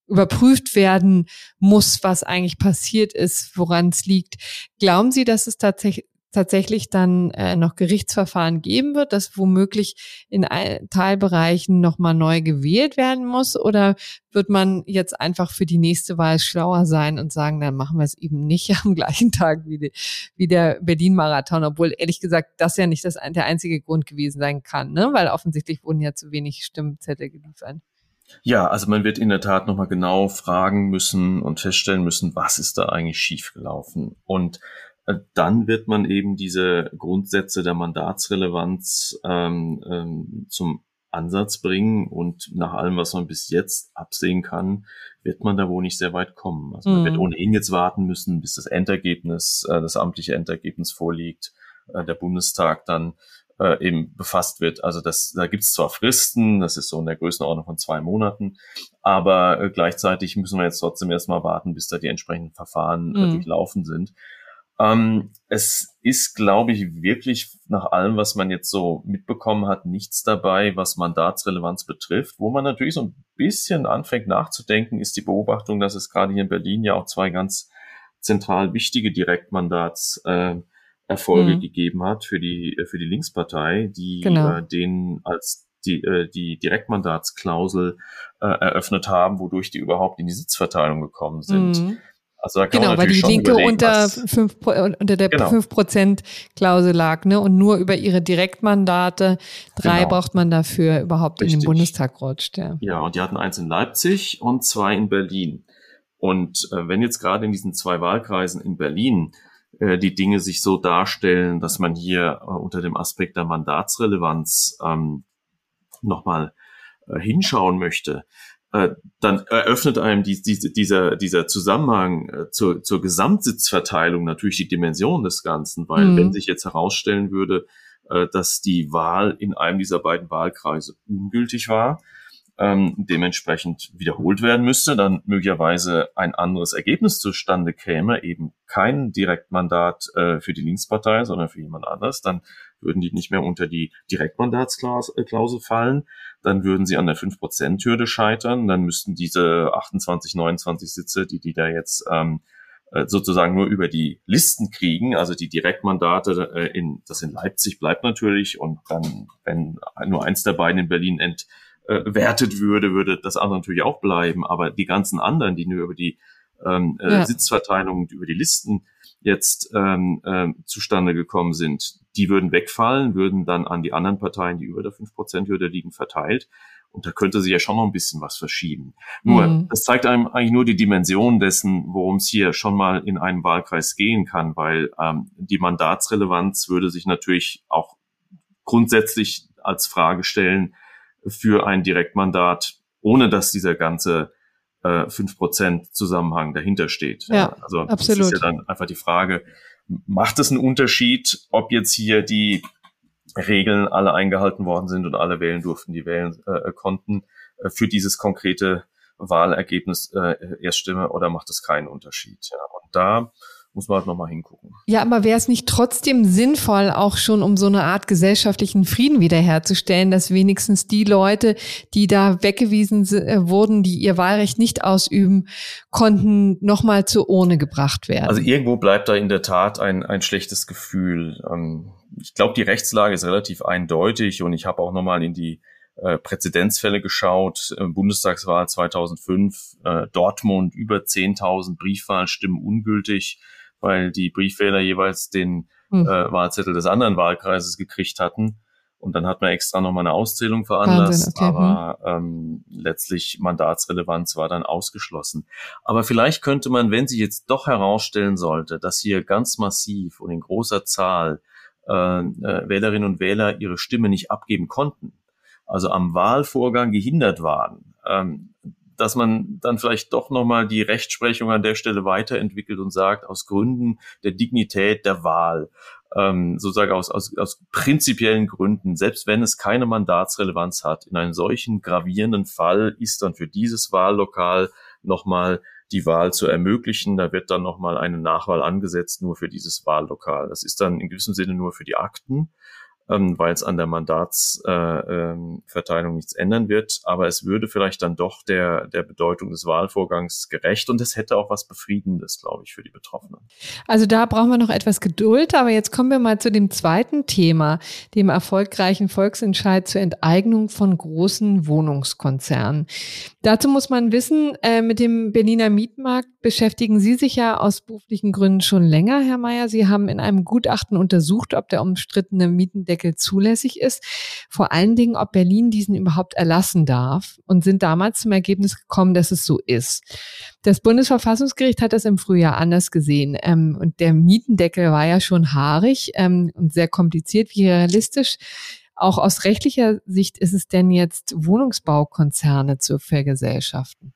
überprüft werden muss, was eigentlich passiert ist, woran es liegt. Glauben Sie, dass es tatsächlich tatsächlich dann äh, noch Gerichtsverfahren geben wird, dass womöglich in Teilbereichen nochmal neu gewählt werden muss? Oder wird man jetzt einfach für die nächste Wahl schlauer sein und sagen, dann machen wir es eben nicht am gleichen Tag wie, die, wie der Berlin-Marathon, obwohl ehrlich gesagt das ja nicht das, der einzige Grund gewesen sein kann, ne? weil offensichtlich wurden ja zu wenig Stimmzettel geliefert. Ja, also man wird in der Tat nochmal genau fragen müssen und feststellen müssen, was ist da eigentlich schiefgelaufen. Und dann wird man eben diese Grundsätze der Mandatsrelevanz ähm, ähm, zum Ansatz bringen und nach allem, was man bis jetzt absehen kann, wird man da wohl nicht sehr weit kommen. Also man mhm. wird ohnehin jetzt warten müssen, bis das Endergebnis, äh, das amtliche Endergebnis vorliegt, äh, der Bundestag dann äh, eben befasst wird. Also das, da gibt es zwar Fristen, das ist so in der Größenordnung von zwei Monaten, aber äh, gleichzeitig müssen wir jetzt trotzdem erstmal warten, bis da die entsprechenden Verfahren äh, mhm. durchlaufen sind. Ähm, es ist, glaube ich, wirklich nach allem, was man jetzt so mitbekommen hat, nichts dabei, was Mandatsrelevanz betrifft. Wo man natürlich so ein bisschen anfängt nachzudenken, ist die Beobachtung, dass es gerade hier in Berlin ja auch zwei ganz zentral wichtige Direktmandatserfolge äh, mhm. gegeben hat für die für die Linkspartei, die genau. äh, den als die, äh, die Direktmandatsklausel äh, eröffnet haben, wodurch die überhaupt in die Sitzverteilung gekommen sind. Mhm. Also da kann genau, weil die Linke unter, fünf, unter der genau. 5%-Klausel lag, ne? Und nur über ihre Direktmandate, drei genau. braucht man dafür überhaupt Richtig. in den Bundestag rutscht. Ja. ja, und die hatten eins in Leipzig und zwei in Berlin. Und äh, wenn jetzt gerade in diesen zwei Wahlkreisen in Berlin äh, die Dinge sich so darstellen, dass man hier äh, unter dem Aspekt der Mandatsrelevanz ähm, nochmal äh, hinschauen möchte, äh, dann eröffnet einem die, die, dieser, dieser Zusammenhang äh, zur, zur Gesamtsitzverteilung natürlich die Dimension des Ganzen, weil mhm. wenn sich jetzt herausstellen würde, äh, dass die Wahl in einem dieser beiden Wahlkreise ungültig war, ähm, dementsprechend wiederholt werden müsste, dann möglicherweise ein anderes Ergebnis zustande käme, eben kein Direktmandat äh, für die Linkspartei, sondern für jemand anderes, dann würden die nicht mehr unter die Direktmandatsklausel fallen, dann würden sie an der 5%-Hürde scheitern, dann müssten diese 28, 29 Sitze, die die da jetzt ähm, äh, sozusagen nur über die Listen kriegen, also die Direktmandate äh, in, das in Leipzig bleibt natürlich und dann, wenn nur eins der beiden in Berlin entwertet würde, würde das andere natürlich auch bleiben, aber die ganzen anderen, die nur über die ähm, äh, ja. Sitzverteilung über die Listen jetzt ähm, ähm, zustande gekommen sind, die würden wegfallen, würden dann an die anderen Parteien, die über der 5%-Hürde liegen, verteilt. Und da könnte sich ja schon noch ein bisschen was verschieben. Nur, mhm. das zeigt einem eigentlich nur die Dimension dessen, worum es hier schon mal in einem Wahlkreis gehen kann, weil ähm, die Mandatsrelevanz würde sich natürlich auch grundsätzlich als Frage stellen für ein Direktmandat, ohne dass dieser ganze äh, 5% Zusammenhang dahinter steht. Ja, ja. Also absolut. das ist ja dann einfach die Frage, macht es einen Unterschied, ob jetzt hier die Regeln alle eingehalten worden sind und alle wählen durften, die wählen äh, konnten, äh, für dieses konkrete Wahlergebnis äh, Erststimme oder macht es keinen Unterschied? Ja? Und da muss man halt nochmal hingucken. Ja, aber wäre es nicht trotzdem sinnvoll, auch schon um so eine Art gesellschaftlichen Frieden wiederherzustellen, dass wenigstens die Leute, die da weggewiesen äh, wurden, die ihr Wahlrecht nicht ausüben konnten, nochmal zur Urne gebracht werden? Also irgendwo bleibt da in der Tat ein, ein schlechtes Gefühl. Ähm, ich glaube, die Rechtslage ist relativ eindeutig und ich habe auch nochmal in die äh, Präzedenzfälle geschaut. Äh, Bundestagswahl 2005, äh, Dortmund über 10.000 Briefwahlstimmen ungültig weil die Briefwähler jeweils den hm. äh, Wahlzettel des anderen Wahlkreises gekriegt hatten. Und dann hat man extra nochmal eine Auszählung veranlasst, okay. aber hm. ähm, letztlich Mandatsrelevanz war dann ausgeschlossen. Aber vielleicht könnte man, wenn sich jetzt doch herausstellen sollte, dass hier ganz massiv und in großer Zahl äh, äh, Wählerinnen und Wähler ihre Stimme nicht abgeben konnten, also am Wahlvorgang gehindert waren, ähm, dass man dann vielleicht doch nochmal die Rechtsprechung an der Stelle weiterentwickelt und sagt, aus Gründen der Dignität der Wahl, ähm, sozusagen aus, aus, aus prinzipiellen Gründen, selbst wenn es keine Mandatsrelevanz hat, in einem solchen gravierenden Fall ist dann für dieses Wahllokal nochmal die Wahl zu ermöglichen. Da wird dann nochmal eine Nachwahl angesetzt, nur für dieses Wahllokal. Das ist dann in gewissem Sinne nur für die Akten ähm, weil es an der Mandatsverteilung äh, ähm, nichts ändern wird. Aber es würde vielleicht dann doch der, der Bedeutung des Wahlvorgangs gerecht und es hätte auch was Befriedendes, glaube ich, für die Betroffenen. Also da brauchen wir noch etwas Geduld, aber jetzt kommen wir mal zu dem zweiten Thema, dem erfolgreichen Volksentscheid zur Enteignung von großen Wohnungskonzernen. Dazu muss man wissen, äh, mit dem Berliner Mietmarkt beschäftigen Sie sich ja aus beruflichen Gründen schon länger, Herr Mayer. Sie haben in einem Gutachten untersucht, ob der umstrittene Mietendeckel zulässig ist. Vor allen Dingen, ob Berlin diesen überhaupt erlassen darf und sind damals zum Ergebnis gekommen, dass es so ist. Das Bundesverfassungsgericht hat das im Frühjahr anders gesehen. Ähm, und der Mietendeckel war ja schon haarig ähm, und sehr kompliziert. Wie realistisch auch aus rechtlicher Sicht ist es denn jetzt, Wohnungsbaukonzerne zu vergesellschaften?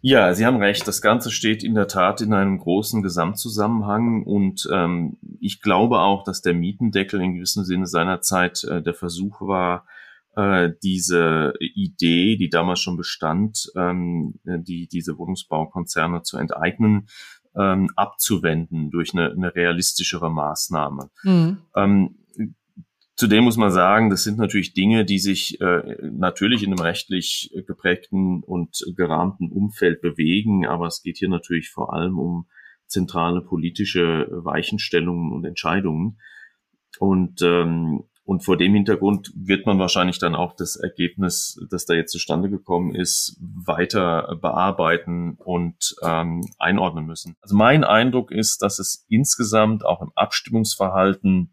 Ja, Sie haben recht. Das Ganze steht in der Tat in einem großen Gesamtzusammenhang und ähm, ich glaube auch, dass der Mietendeckel in gewissem Sinne seinerzeit äh, der Versuch war, äh, diese Idee, die damals schon bestand, ähm, die diese Wohnungsbaukonzerne zu enteignen, ähm, abzuwenden durch eine, eine realistischere Maßnahme. Mhm. Ähm, Zudem muss man sagen, das sind natürlich Dinge, die sich äh, natürlich in einem rechtlich geprägten und gerahmten Umfeld bewegen, aber es geht hier natürlich vor allem um zentrale politische Weichenstellungen und Entscheidungen. Und, ähm, und vor dem Hintergrund wird man wahrscheinlich dann auch das Ergebnis, das da jetzt zustande gekommen ist, weiter bearbeiten und ähm, einordnen müssen. Also mein Eindruck ist, dass es insgesamt auch im Abstimmungsverhalten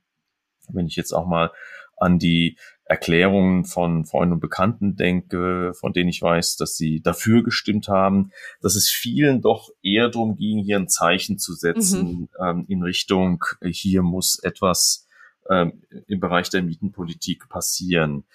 wenn ich jetzt auch mal an die Erklärungen von Freunden und Bekannten denke, von denen ich weiß, dass sie dafür gestimmt haben, dass es vielen doch eher darum ging, hier ein Zeichen zu setzen mhm. ähm, in Richtung, hier muss etwas ähm, im Bereich der Mietenpolitik passieren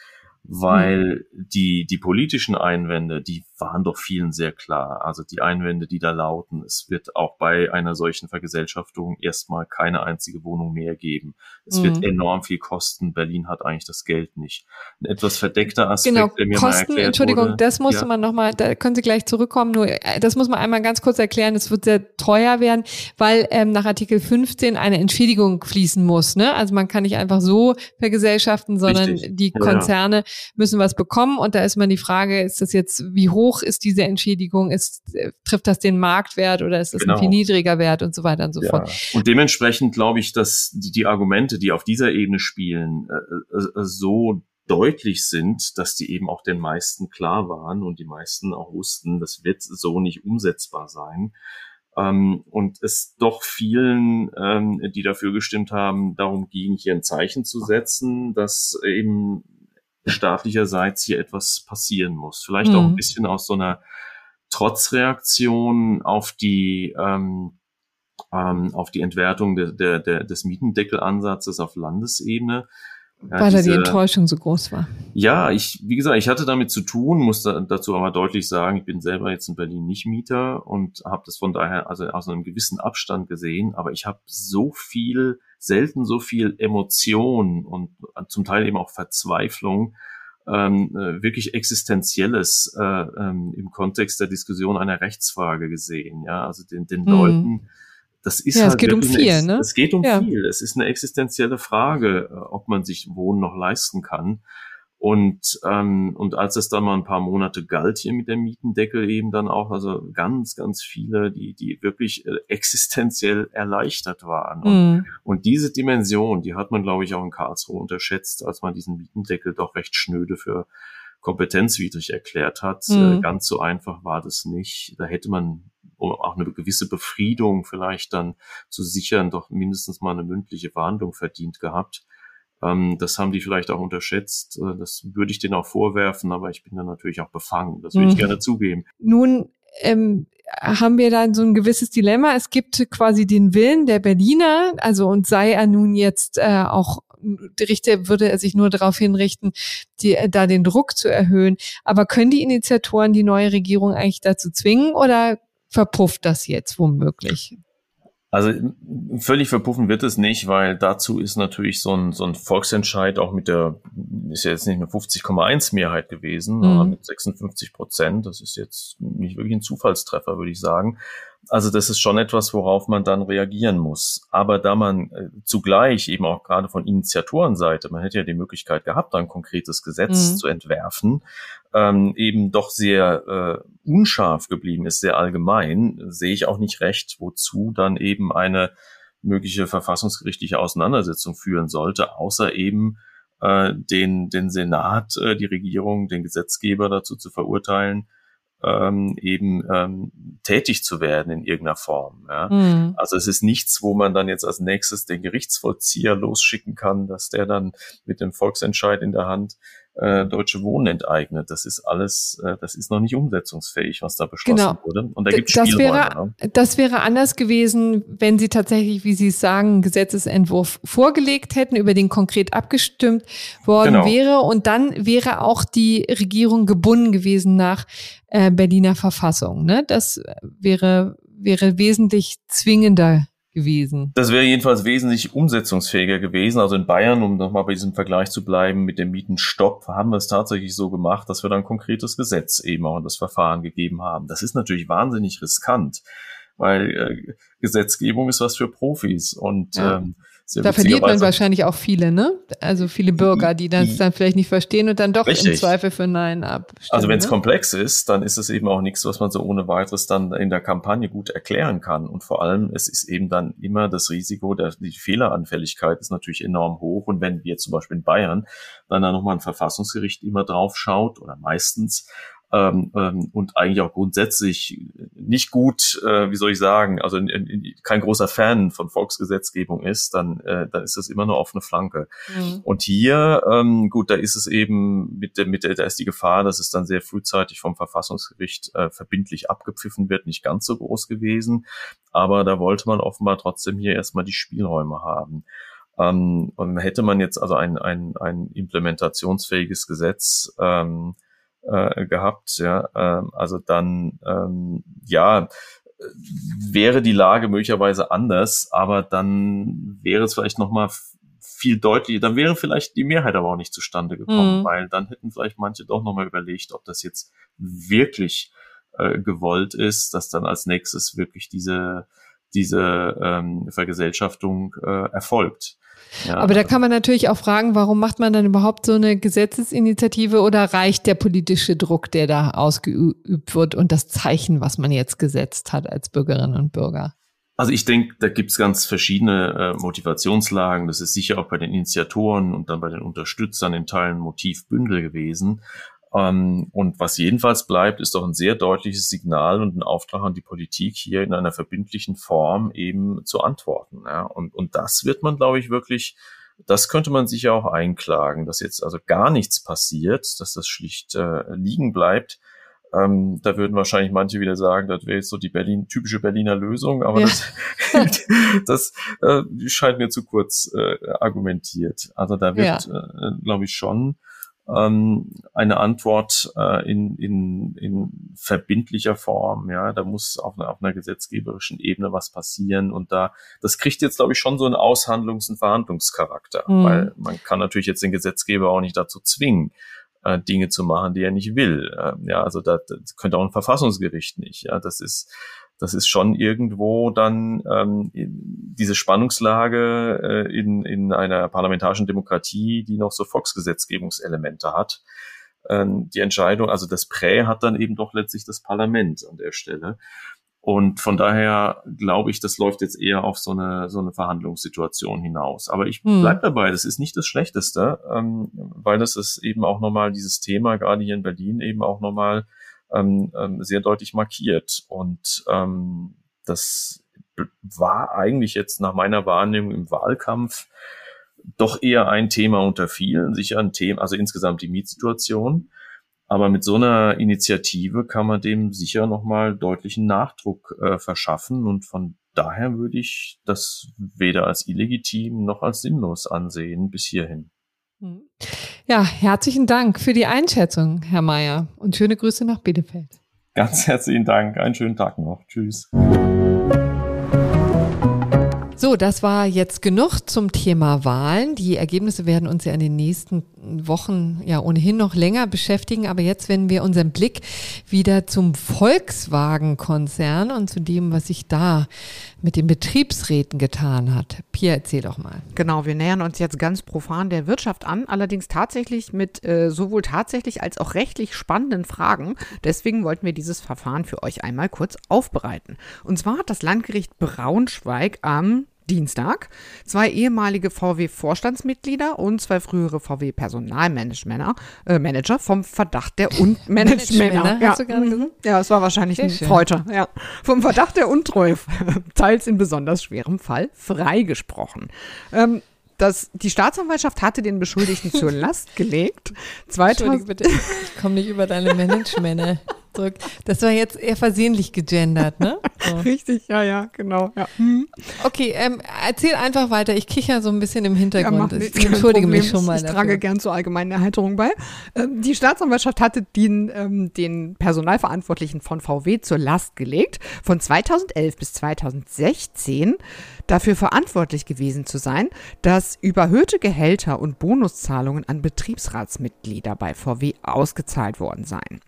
weil mhm. die, die politischen Einwände, die waren doch vielen sehr klar. Also die Einwände, die da lauten, es wird auch bei einer solchen Vergesellschaftung erstmal keine einzige Wohnung mehr geben. Es mhm. wird enorm viel kosten. Berlin hat eigentlich das Geld nicht. Ein etwas verdeckter Aspekt, genau, der mir Kosten, mal Entschuldigung, wurde, das musste ja. man nochmal, da können Sie gleich zurückkommen, nur äh, das muss man einmal ganz kurz erklären, es wird sehr teuer werden, weil ähm, nach Artikel 15 eine Entschädigung fließen muss. Ne? Also man kann nicht einfach so vergesellschaften, sondern Richtig. die Konzerne ja müssen was bekommen. Und da ist man die Frage, ist das jetzt, wie hoch ist diese Entschädigung? Ist, trifft das den Marktwert oder ist das genau. ein viel niedriger Wert und so weiter und so ja. fort? Und dementsprechend glaube ich, dass die, die, Argumente, die auf dieser Ebene spielen, äh, äh, so deutlich sind, dass die eben auch den meisten klar waren und die meisten auch wussten, das wird so nicht umsetzbar sein. Ähm, und es doch vielen, ähm, die dafür gestimmt haben, darum ging, hier ein Zeichen zu setzen, dass eben staatlicherseits hier etwas passieren muss. Vielleicht mhm. auch ein mhm. bisschen aus so einer Trotzreaktion auf die ähm, ähm, auf die Entwertung de, de, de, des Mietendeckelansatzes auf Landesebene. Ja, Weil da die Enttäuschung so groß war. Ja, ich, wie gesagt, ich hatte damit zu tun, musste dazu aber deutlich sagen, ich bin selber jetzt in Berlin nicht Mieter und habe das von daher also aus einem gewissen Abstand gesehen, aber ich habe so viel selten so viel Emotion und zum Teil eben auch Verzweiflung, ähm, äh, wirklich Existenzielles äh, ähm, im Kontext der Diskussion einer Rechtsfrage gesehen. Ja, also den, den mhm. Leuten das ist ja, halt es geht um viel, ne? Es geht um ja. viel. Es ist eine existenzielle Frage, äh, ob man sich Wohnen noch leisten kann. Und, ähm, und als es dann mal ein paar Monate galt hier mit dem Mietendeckel eben dann auch, also ganz, ganz viele, die, die wirklich äh, existenziell erleichtert waren. Und, Mhm. und diese Dimension, die hat man, glaube ich, auch in Karlsruhe unterschätzt, als man diesen Mietendeckel doch recht schnöde für kompetenzwidrig erklärt hat. Mhm. Äh, ganz so einfach war das nicht. Da hätte man um auch eine gewisse Befriedung vielleicht dann zu sichern, doch mindestens mal eine mündliche Verhandlung verdient gehabt. Ähm, das haben die vielleicht auch unterschätzt. Äh, Das würde ich denen auch vorwerfen, aber ich bin dann natürlich auch befangen. Das würde ich Mhm. gerne zugeben. Nun ähm, haben wir dann so ein gewisses Dilemma. Es gibt quasi den Willen der Berliner, also und sei er nun jetzt äh, auch Richter würde er sich nur darauf hinrichten, die, äh, da den Druck zu erhöhen. Aber können die Initiatoren die neue Regierung eigentlich dazu zwingen oder verpufft das jetzt womöglich? Also völlig verpuffen wird es nicht, weil dazu ist natürlich so ein, so ein Volksentscheid auch mit der, ist ja jetzt nicht eine 50,1 Mehrheit gewesen, Mhm. sondern mit 56 Prozent. Das ist jetzt nicht wirklich ein Zufallstreffer, würde ich sagen. Also das ist schon etwas, worauf man dann reagieren muss. Aber da man äh, zugleich eben auch gerade von Initiatorenseite, man hätte ja die Möglichkeit gehabt, ein konkretes Gesetz Mhm. zu entwerfen, ähm, eben doch sehr äh, unscharf geblieben ist, sehr allgemein, sehe ich auch nicht recht, wozu dann eben eine mögliche verfassungsgerichtliche Auseinandersetzung führen sollte, außer eben äh, den, den Senat, äh, die Regierung, den Gesetzgeber dazu zu verurteilen, ähm, eben ähm, tätig zu werden in irgendeiner Form. Ja. Mhm. Also es ist nichts, wo man dann jetzt als nächstes den Gerichtsvollzieher losschicken kann, dass der dann mit dem Volksentscheid in der Hand äh, deutsche Wohnen enteignet. Das ist alles, äh, das ist noch nicht umsetzungsfähig, was da beschlossen Genau. wurde. Und da gibt es wäre, ne? das wäre anders gewesen, wenn Sie tatsächlich, wie Sie es sagen, einen Gesetzesentwurf vorgelegt hätten, über den konkret abgestimmt worden Genau. wäre. Und dann wäre auch die Regierung gebunden gewesen nach äh, Berliner Verfassung. Ne? Das wäre, wäre wesentlich zwingender gewesen. Das wäre jedenfalls wesentlich umsetzungsfähiger gewesen. Also in Bayern, um nochmal bei diesem Vergleich zu bleiben mit dem Mietenstopp, haben wir es tatsächlich so gemacht, dass wir dann ein konkretes Gesetz eben auch in das Verfahren gegeben haben. Das ist natürlich wahnsinnig riskant, weil äh, Gesetzgebung ist was für Profis und Ja. ähm, sehr Da verliert man wahrscheinlich auch viele, ne? Also viele Bürger, die das dann vielleicht nicht verstehen und dann doch im Richtig. Zweifel für Nein abstimmen. Also wenn es ne? komplex ist, dann ist es eben auch nichts, was man so ohne weiteres dann in der Kampagne gut erklären kann. Und vor allem, es ist eben dann immer das Risiko, der, die Fehleranfälligkeit ist natürlich enorm hoch. Und wenn wir zum Beispiel in Bayern dann da nochmal ein Verfassungsgericht immer drauf schaut oder meistens, ähm, ähm, und eigentlich auch grundsätzlich nicht gut, äh, wie soll ich sagen, also in, in, kein großer Fan von Volksgesetzgebung ist, dann, äh, dann ist das immer eine offene Flanke. Mhm. Und hier, ähm, gut, da ist es eben mit der, mit der, da ist die Gefahr, dass es dann sehr frühzeitig vom Verfassungsgericht äh, verbindlich abgepfiffen wird, nicht ganz so groß gewesen. Aber da wollte man offenbar trotzdem hier erstmal die Spielräume haben. Ähm, und hätte man jetzt also ein, ein, ein implementationsfähiges Gesetz ähm, äh, gehabt, ja, ähm, also dann ähm, ja wäre die Lage möglicherweise anders, aber dann wäre es vielleicht noch mal viel deutlicher, dann wäre vielleicht die Mehrheit aber auch nicht zustande gekommen, Mhm. weil dann hätten vielleicht manche doch noch mal überlegt, ob das jetzt wirklich äh, gewollt ist, dass dann als nächstes wirklich diese diese ähm, Vergesellschaftung äh, erfolgt. Ja, Aber da kann man natürlich auch fragen, warum macht man dann überhaupt so eine Gesetzesinitiative oder reicht der politische Druck, der da ausgeübt wird und das Zeichen, was man jetzt gesetzt hat als Bürgerinnen und Bürger? Also ich denke, da gibt's ganz verschiedene äh, Motivationslagen. Das ist sicher auch bei den Initiatoren und dann bei den Unterstützern in Teilen Motivbündel gewesen. Ähm, und was jedenfalls bleibt, ist doch ein sehr deutliches Signal und ein Auftrag an die Politik, hier in einer verbindlichen Form eben zu antworten. Ja. Und, und das wird man, glaube ich, wirklich, das könnte man sicher auch einklagen, dass jetzt also gar nichts passiert, dass das schlicht äh, liegen bleibt. Ähm, da würden wahrscheinlich manche wieder sagen, das wäre jetzt so die Berlin, typische Berliner Lösung, aber Ja. das, das äh, scheint mir zu kurz äh, argumentiert. Also da wird, äh, glaube ich, schon ähm, eine Antwort äh, in, in, in verbindlicher Form. Ja, da muss auf einer, auf einer gesetzgeberischen Ebene was passieren und da, das kriegt jetzt, glaube ich, schon so einen Aushandlungs- und Verhandlungscharakter, Mhm. weil man kann natürlich jetzt den Gesetzgeber auch nicht dazu zwingen, äh, Dinge zu machen, die er nicht will. Ähm, ja, also das, das könnte auch ein Verfassungsgericht nicht. Ja, das ist das ist schon irgendwo dann ähm, diese Spannungslage äh, in, in einer parlamentarischen Demokratie, die noch so Volksgesetzgebungselemente hat. Ähm, die Entscheidung, also das Prä hat dann eben doch letztlich das Parlament an der Stelle. Und von daher glaube ich, das läuft jetzt eher auf so eine, so eine Verhandlungssituation hinaus. Aber ich hm. bleib dabei, das ist nicht das Schlechteste, ähm, weil das ist eben auch nochmal dieses Thema, gerade hier in Berlin, eben auch nochmal ähm, ähm, sehr deutlich markiert. Und ähm, das war eigentlich jetzt nach meiner Wahrnehmung im Wahlkampf doch eher ein Thema unter vielen, sicher ein Thema, also insgesamt die Mietsituation. Aber mit so einer Initiative kann man dem sicher nochmal deutlichen Nachdruck äh, verschaffen. Und von daher würde ich das weder als illegitim noch als sinnlos ansehen bis hierhin. Hm. Ja, herzlichen Dank für die Einschätzung, Herr Mayer. Und schöne Grüße nach Bielefeld. Ganz herzlichen Dank. Einen schönen Tag noch. Tschüss. So, das war jetzt genug zum Thema Wahlen. Die Ergebnisse werden uns ja in den nächsten Wochen ja ohnehin noch länger beschäftigen. Aber jetzt wenden wir unseren Blick wieder zum Volkswagen-Konzern und zu dem, was sich da mit den Betriebsräten getan hat. Pia, erzähl doch mal. Genau, wir nähern uns jetzt ganz profan der Wirtschaft an, allerdings tatsächlich mit äh, sowohl tatsächlich als auch rechtlich spannenden Fragen. Deswegen wollten wir dieses Verfahren für euch einmal kurz aufbereiten. Und zwar hat das Landgericht Braunschweig am Dienstag zwei ehemalige VW-Vorstandsmitglieder und zwei frühere VW-Personalmanager äh, Manager vom Verdacht der Unmanagemänner. ja. Mhm. ja, es war wahrscheinlich Sehr ein schön. Freuter. Ja. Vom Verdacht der Untreue, teils in besonders schwerem Fall, freigesprochen. Ähm, das, die Staatsanwaltschaft hatte den Beschuldigten zur Last gelegt. 2000 Entschuldige bitte, ich komme nicht über deine Managemänner zurück. Das war jetzt eher versehentlich gegendert, ne? So. Richtig, ja, ja, genau. Ja. Hm. Okay, ähm, erzähl einfach weiter. Ich kicher so ein bisschen im Hintergrund. Ja, ich entschuldige mich schon mal. Ich dafür. trage gern zur allgemeinen Erheiterung bei. Ähm, die Staatsanwaltschaft hatte den, ähm, den Personalverantwortlichen von VW zur Last gelegt, von 2011 bis 2016 dafür verantwortlich gewesen zu sein, dass überhöhte Gehälter und Bonuszahlungen an Betriebsratsmitglieder bei VW ausgezahlt worden seien.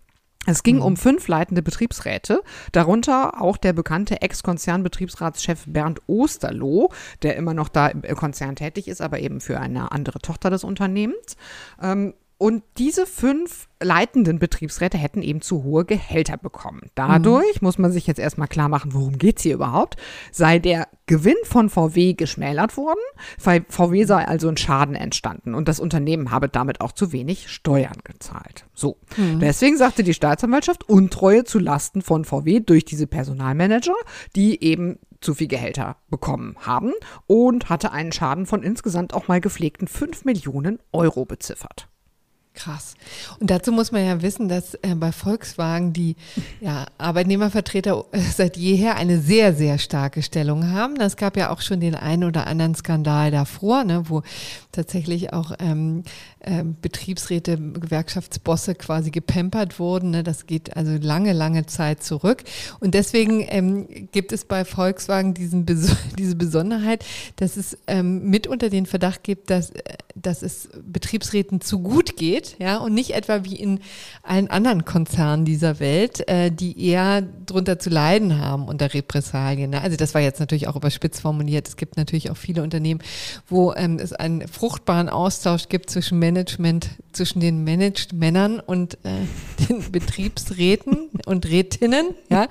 Es ging mhm. um fünf leitende Betriebsräte, darunter auch der bekannte Ex-Konzernbetriebsratschef Bernd Osterloh, der immer noch da im Konzern tätig ist, aber eben für eine andere Tochter des Unternehmens. Ähm, und diese fünf leitenden Betriebsräte hätten eben zu hohe Gehälter bekommen. Dadurch mhm. muss man sich jetzt erstmal klar machen, worum geht es hier überhaupt? Sei der Gewinn von VW geschmälert worden, VW sei also ein Schaden entstanden und das Unternehmen habe damit auch zu wenig Steuern gezahlt. So. Mhm. Deswegen sagte die Staatsanwaltschaft Untreue zu Lasten von VW durch diese Personalmanager, die eben zu viel Gehälter bekommen haben und hatte einen Schaden von insgesamt auch mal gepflegten 5 Millionen Euro beziffert. Krass. Und dazu muss man ja wissen, dass äh, bei Volkswagen die ja, Arbeitnehmervertreter äh, seit jeher eine sehr, sehr starke Stellung haben. Es gab ja auch schon den einen oder anderen Skandal davor, ne, wo tatsächlich auch ähm, äh, Betriebsräte, Gewerkschaftsbosse quasi gepempert wurden. Ne? Das geht also lange, lange Zeit zurück. Und deswegen ähm, gibt es bei Volkswagen diesen, diese Besonderheit, dass es ähm, mit unter den Verdacht gibt, dass, äh, dass es Betriebsräten zu gut geht geht, ja, und nicht etwa wie in allen anderen Konzernen dieser Welt, äh, die eher drunter zu leiden haben unter Repressalien. Ne? Also das war jetzt natürlich auch überspitzt formuliert. Es gibt natürlich auch viele Unternehmen, wo ähm, es einen fruchtbaren Austausch gibt zwischen Management, zwischen den Managed Männern und äh, den Betriebsräten und Rätinnen. Ja,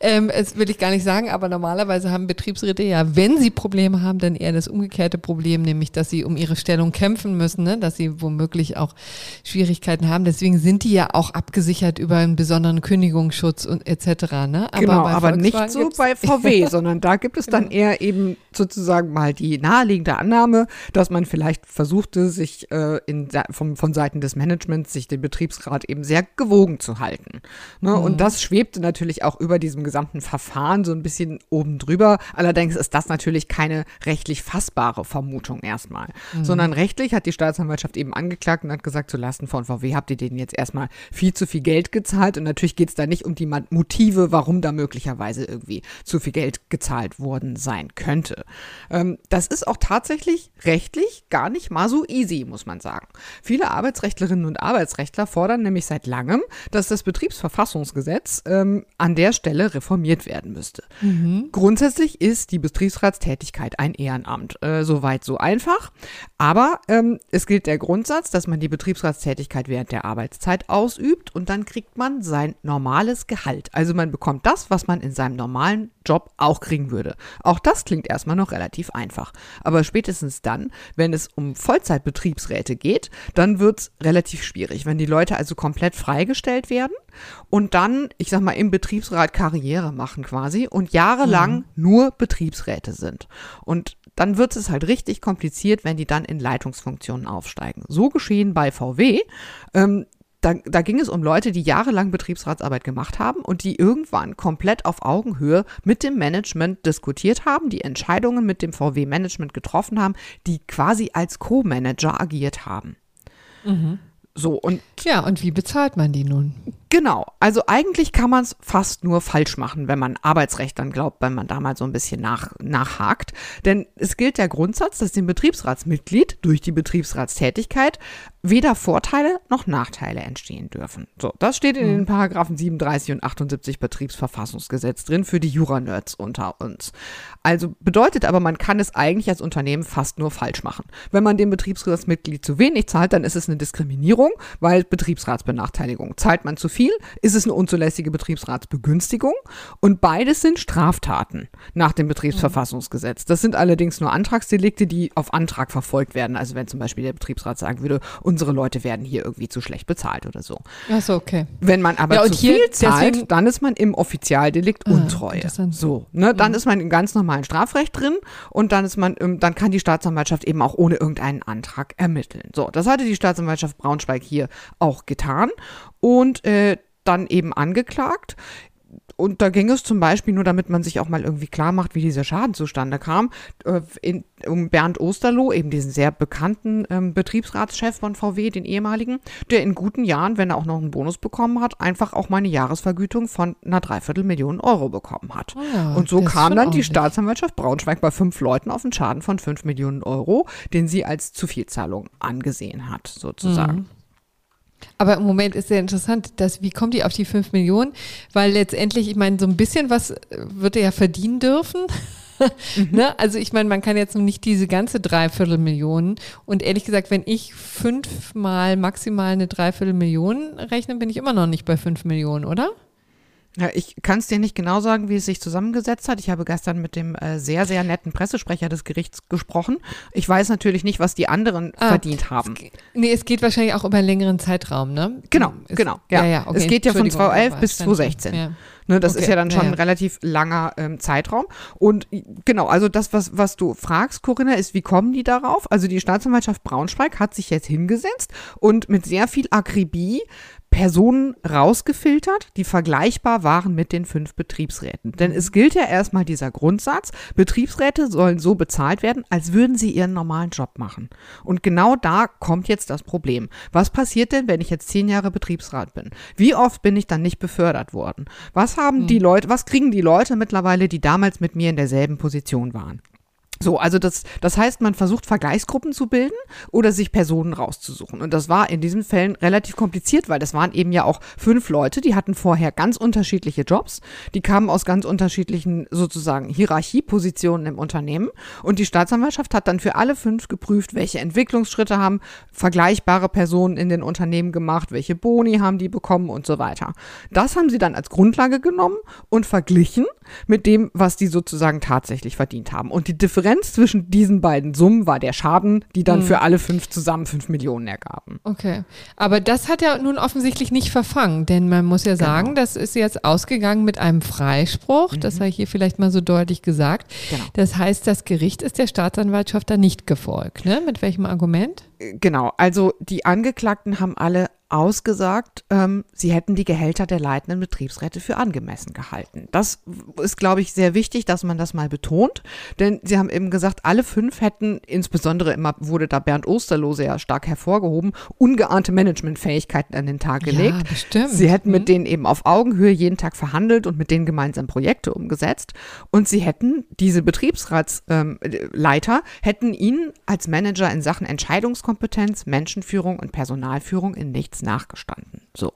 ähm, das will ich gar nicht sagen, aber normalerweise haben Betriebsräte ja, wenn sie Probleme haben, dann eher das umgekehrte Problem, nämlich dass sie um ihre Stellung kämpfen müssen, ne? dass sie womöglich auch Schwierigkeiten haben. Deswegen sind die ja auch abgesichert über einen besonderen Kündigungsschutz und etc. Ne? Aber genau, aber nicht so bei VW, sondern da gibt es dann genau. eher eben sozusagen mal die naheliegende Annahme, dass man vielleicht versuchte, sich äh, in, vom, von Seiten des Managements sich den Betriebsrat eben sehr gewogen zu halten. Ne? Mhm. Und das schwebte natürlich auch über diesem gesamten Verfahren so ein bisschen oben drüber. Allerdings ist das natürlich keine rechtlich fassbare Vermutung erstmal, mhm. sondern rechtlich hat die Staatsanwaltschaft eben angeklagt und hat gesagt, zu Lasten von VW habt ihr denen jetzt erstmal viel zu viel Geld gezahlt und natürlich geht es da nicht um die Motive, warum da möglicherweise irgendwie zu viel Geld gezahlt worden sein könnte. Ähm, das ist auch tatsächlich rechtlich gar nicht mal so easy, muss man sagen. Viele Arbeitsrechtlerinnen und Arbeitsrechtler fordern nämlich seit langem, dass das Betriebsverfassungsgesetz ähm, an der Stelle reformiert werden müsste. Mhm. Grundsätzlich ist die Betriebsratstätigkeit ein Ehrenamt. Äh, Soweit so einfach. Aber ähm, es gilt der Grundsatz, dass man die Betriebsratstätigkeit während der Arbeitszeit ausübt und dann kriegt man sein normales Gehalt. Also man bekommt das, was man in seinem normalen Job auch kriegen würde. Auch das klingt erstmal noch relativ einfach. Aber spätestens dann, wenn es um Vollzeitbetriebsräte geht, dann wird es relativ schwierig. Wenn die Leute also komplett freigestellt werden und dann, ich sag mal, im Betriebsrat Karriere machen quasi und jahrelang mhm. nur Betriebsräte sind. Und dann wird es halt richtig kompliziert, wenn die dann in Leitungsfunktionen aufsteigen. So geschehen bei VW. Ähm, da, da ging es um Leute, die jahrelang Betriebsratsarbeit gemacht haben und die irgendwann komplett auf Augenhöhe mit dem Management diskutiert haben, die Entscheidungen mit dem VW-Management getroffen haben, die quasi als Co-Manager agiert haben. Mhm. So und ja, und wie bezahlt man die nun? Genau, also eigentlich kann man es fast nur falsch machen, wenn man Arbeitsrecht dann glaubt, wenn man da mal so ein bisschen nach, nachhakt. Denn es gilt der Grundsatz, dass dem Betriebsratsmitglied durch die Betriebsratstätigkeit weder Vorteile noch Nachteile entstehen dürfen. So, das steht in den mhm. Paragraphen 37 und 78 Betriebsverfassungsgesetz drin für die Jura-Nerds unter uns. Also bedeutet aber, man kann es eigentlich als Unternehmen fast nur falsch machen. Wenn man dem Betriebsratsmitglied zu wenig zahlt, dann ist es eine Diskriminierung, weil Betriebsratsbenachteiligung. Zahlt man zu viel, ist es eine unzulässige Betriebsratsbegünstigung und beides sind Straftaten nach dem Betriebsverfassungsgesetz. Das sind allerdings nur Antragsdelikte, die auf Antrag verfolgt werden. Also wenn zum Beispiel der Betriebsrat sagen würde, unsere Leute werden hier irgendwie zu schlecht bezahlt oder so. Ach so, okay. Wenn man aber ja, zu viel zahlt, dann ist man im Offizialdelikt ah, Untreue. So, ne, dann mhm. ist man im ganz normalen Strafrecht drin und dann ist man, dann kann die Staatsanwaltschaft eben auch ohne irgendeinen Antrag ermitteln. So, das hatte die Staatsanwaltschaft Braunschweig hier auch getan und äh, dann eben angeklagt und da ging es zum Beispiel, nur damit man sich auch mal irgendwie klar macht, wie dieser Schaden zustande kam, äh, in, um Bernd Osterloh, eben diesen sehr bekannten ähm, Betriebsratschef von VW, den ehemaligen, der in guten Jahren, wenn er auch noch einen Bonus bekommen hat, einfach auch mal eine Jahresvergütung von einer Dreiviertelmillion Euro bekommen hat. Oh ja, und so kam dann die Staatsanwaltschaft Braunschweig bei fünf Leuten auf einen Schaden von fünf Millionen Euro, den sie als Zuvielzahlung angesehen hat, sozusagen. Mhm. Aber im Moment ist sehr interessant, dass, wie kommt die auf die 5 Millionen? Weil letztendlich, ich meine, so ein bisschen was äh, wird er ja verdienen dürfen. ne? Also ich meine, man kann jetzt nicht diese ganze Dreiviertelmillion. Und ehrlich gesagt, wenn ich fünfmal maximal eine Dreiviertelmillion rechne, bin ich immer noch nicht bei 5 Millionen, oder? Ja, ich kann es dir nicht genau sagen, wie es sich zusammengesetzt hat. Ich habe gestern mit dem äh, sehr, sehr netten Pressesprecher des Gerichts gesprochen. Ich weiß natürlich nicht, was die anderen ah, verdient haben. Es, nee, es geht wahrscheinlich auch über einen längeren Zeitraum, ne? Genau, es, genau. Ja. ja, ja okay. Es geht ja von 2011 bis 2016. Ja. Ne, das okay. ist ja dann schon ja, ein relativ langer ähm, Zeitraum. Und genau, also das, was, was du fragst, Corinna, ist, wie kommen die darauf? Also die Staatsanwaltschaft Braunschweig hat sich jetzt hingesetzt und mit sehr viel Akribie Personen rausgefiltert, die vergleichbar waren mit den fünf Betriebsräten. Denn es gilt ja erstmal dieser Grundsatz, Betriebsräte sollen so bezahlt werden, als würden sie ihren normalen Job machen. Und genau da kommt jetzt das Problem. Was passiert denn, wenn ich jetzt zehn Jahre Betriebsrat bin? Wie oft bin ich dann nicht befördert worden? Was haben mhm. die Leute, was kriegen die Leute mittlerweile, die damals mit mir in derselben Position waren? So, also das, das heißt, man versucht Vergleichsgruppen zu bilden oder sich Personen rauszusuchen. Und das war in diesen Fällen relativ kompliziert, weil das waren eben ja auch fünf Leute, die hatten vorher ganz unterschiedliche Jobs, die kamen aus ganz unterschiedlichen sozusagen Hierarchiepositionen im Unternehmen. Und die Staatsanwaltschaft hat dann für alle fünf geprüft, welche Entwicklungsschritte haben vergleichbare Personen in den Unternehmen gemacht, welche Boni haben die bekommen und so weiter. Das haben sie dann als Grundlage genommen und verglichen mit dem, was die sozusagen tatsächlich verdient haben. Und die Differenz Differenz zwischen diesen beiden Summen war der Schaden, die dann hm. für alle fünf zusammen fünf Millionen ergaben. Okay. Aber das hat ja nun offensichtlich nicht verfangen, denn man muss ja genau. sagen, genau. das ist jetzt ausgegangen mit einem Freispruch. Mhm. Das sei hier vielleicht mal so deutlich gesagt. Genau. Das heißt, das Gericht ist der Staatsanwaltschaft da nicht gefolgt. Ne? Mit welchem Argument? Genau. Also die Angeklagten haben alle ausgesagt, ähm, sie hätten die Gehälter der leitenden Betriebsräte für angemessen gehalten. Das ist, glaube ich, sehr wichtig, dass man das mal betont, denn sie haben eben gesagt, alle fünf hätten, insbesondere immer wurde da Bernd Osterloh sehr stark hervorgehoben, ungeahnte Managementfähigkeiten an den Tag gelegt. Ja, bestimmt. Sie hätten mit Mhm. denen eben auf Augenhöhe jeden Tag verhandelt und mit denen gemeinsam Projekte umgesetzt und sie hätten diese Betriebsratsleiter ähm, hätten ihnen als Manager in Sachen Entscheidungskompetenz, Menschenführung und Personalführung in nichts nachgestanden. So.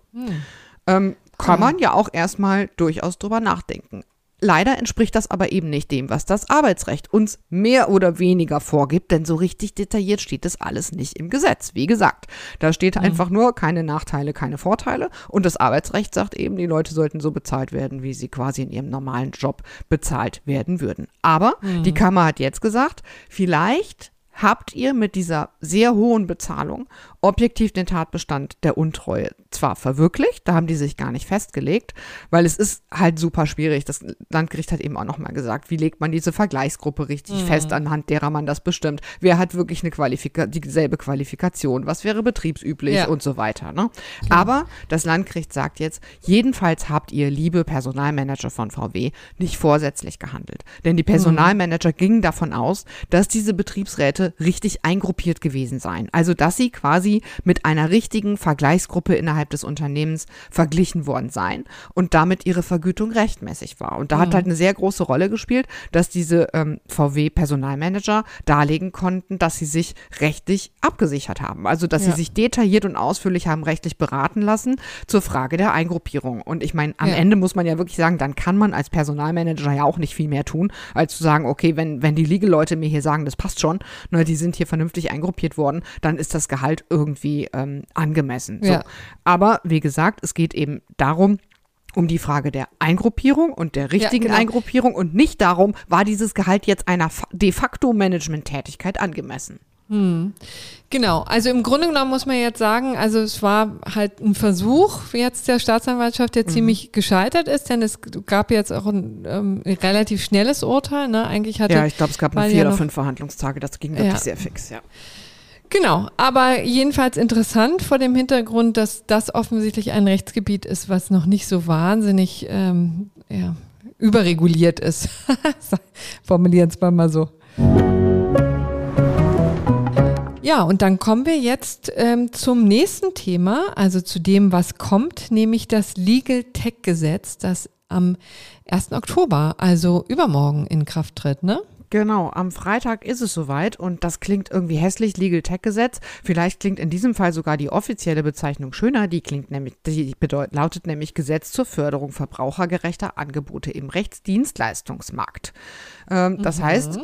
Ähm, kann man ja auch erstmal durchaus drüber nachdenken. Leider entspricht das aber eben nicht dem, was das Arbeitsrecht uns mehr oder weniger vorgibt, denn so richtig detailliert steht das alles nicht im Gesetz. Wie gesagt, da steht einfach nur keine Nachteile, keine Vorteile und das Arbeitsrecht sagt eben, die Leute sollten so bezahlt werden, wie sie quasi in ihrem normalen Job bezahlt werden würden. Aber die Kammer hat jetzt gesagt, vielleicht habt ihr mit dieser sehr hohen Bezahlung objektiv den Tatbestand der Untreue zwar verwirklicht, da haben die sich gar nicht festgelegt, weil es ist halt super schwierig. Das Landgericht hat eben auch nochmal gesagt, wie legt man diese Vergleichsgruppe richtig fest, anhand derer man das bestimmt. Wer hat wirklich eine Qualifika dieselbe Qualifikation? Was wäre betriebsüblich Ja. und so weiter. Ne? Aber das Landgericht sagt jetzt, jedenfalls habt ihr, liebe Personalmanager von VW, nicht vorsätzlich gehandelt. Denn die Personalmanager gingen davon aus, dass diese Betriebsräte richtig eingruppiert gewesen seien. Also, dass sie quasi mit einer richtigen Vergleichsgruppe innerhalb des Unternehmens verglichen worden seien und damit ihre Vergütung rechtmäßig war. Und da hat halt eine sehr große Rolle gespielt, dass diese ähm, VW-Personalmanager darlegen konnten, dass sie sich rechtlich abgesichert haben. Also, dass Ja. sie sich detailliert und ausführlich haben rechtlich beraten lassen zur Frage der Eingruppierung. Und ich meine, am Ja. Ende muss man ja wirklich sagen, dann kann man als Personalmanager ja auch nicht viel mehr tun, als zu sagen, okay, wenn, wenn die Legal-Leute mir hier sagen, das passt schon, ne, die sind hier vernünftig eingruppiert worden, dann ist das Gehalt irgendwie ähm, angemessen. So. Ja. Aber wie gesagt, es geht eben darum, um die Frage der Eingruppierung und der richtigen genau. Eingruppierung und nicht darum, war dieses Gehalt jetzt einer de facto Management-Tätigkeit angemessen. Genau, also im Grunde genommen muss man jetzt sagen, also es war halt ein Versuch jetzt der Staatsanwaltschaft, Mhm. der ziemlich gescheitert ist, denn es gab jetzt auch ein ähm, relativ schnelles Urteil. Ne? Eigentlich hatte Ja, ich glaube, es gab nur vier ja oder fünf Verhandlungstage, das ging wirklich Ja. sehr fix, ja. Genau, aber jedenfalls interessant vor dem Hintergrund, dass das offensichtlich ein Rechtsgebiet ist, was noch nicht so wahnsinnig ähm, ja, überreguliert ist. Formulieren es mal so. Ja, und dann kommen wir jetzt ähm, zum nächsten Thema, also zu dem, was kommt, nämlich das Legal Tech Gesetz, das am 1. Oktober, also übermorgen in Kraft tritt, ne? Genau, am Freitag ist es soweit und das klingt irgendwie hässlich, Legal Tech Gesetz. Vielleicht klingt in diesem Fall sogar die offizielle Bezeichnung schöner. Die klingt nämlich, die bedeut, lautet nämlich Gesetz zur Förderung verbrauchergerechter Angebote im Rechtsdienstleistungsmarkt. Ähm, das heißt, äh,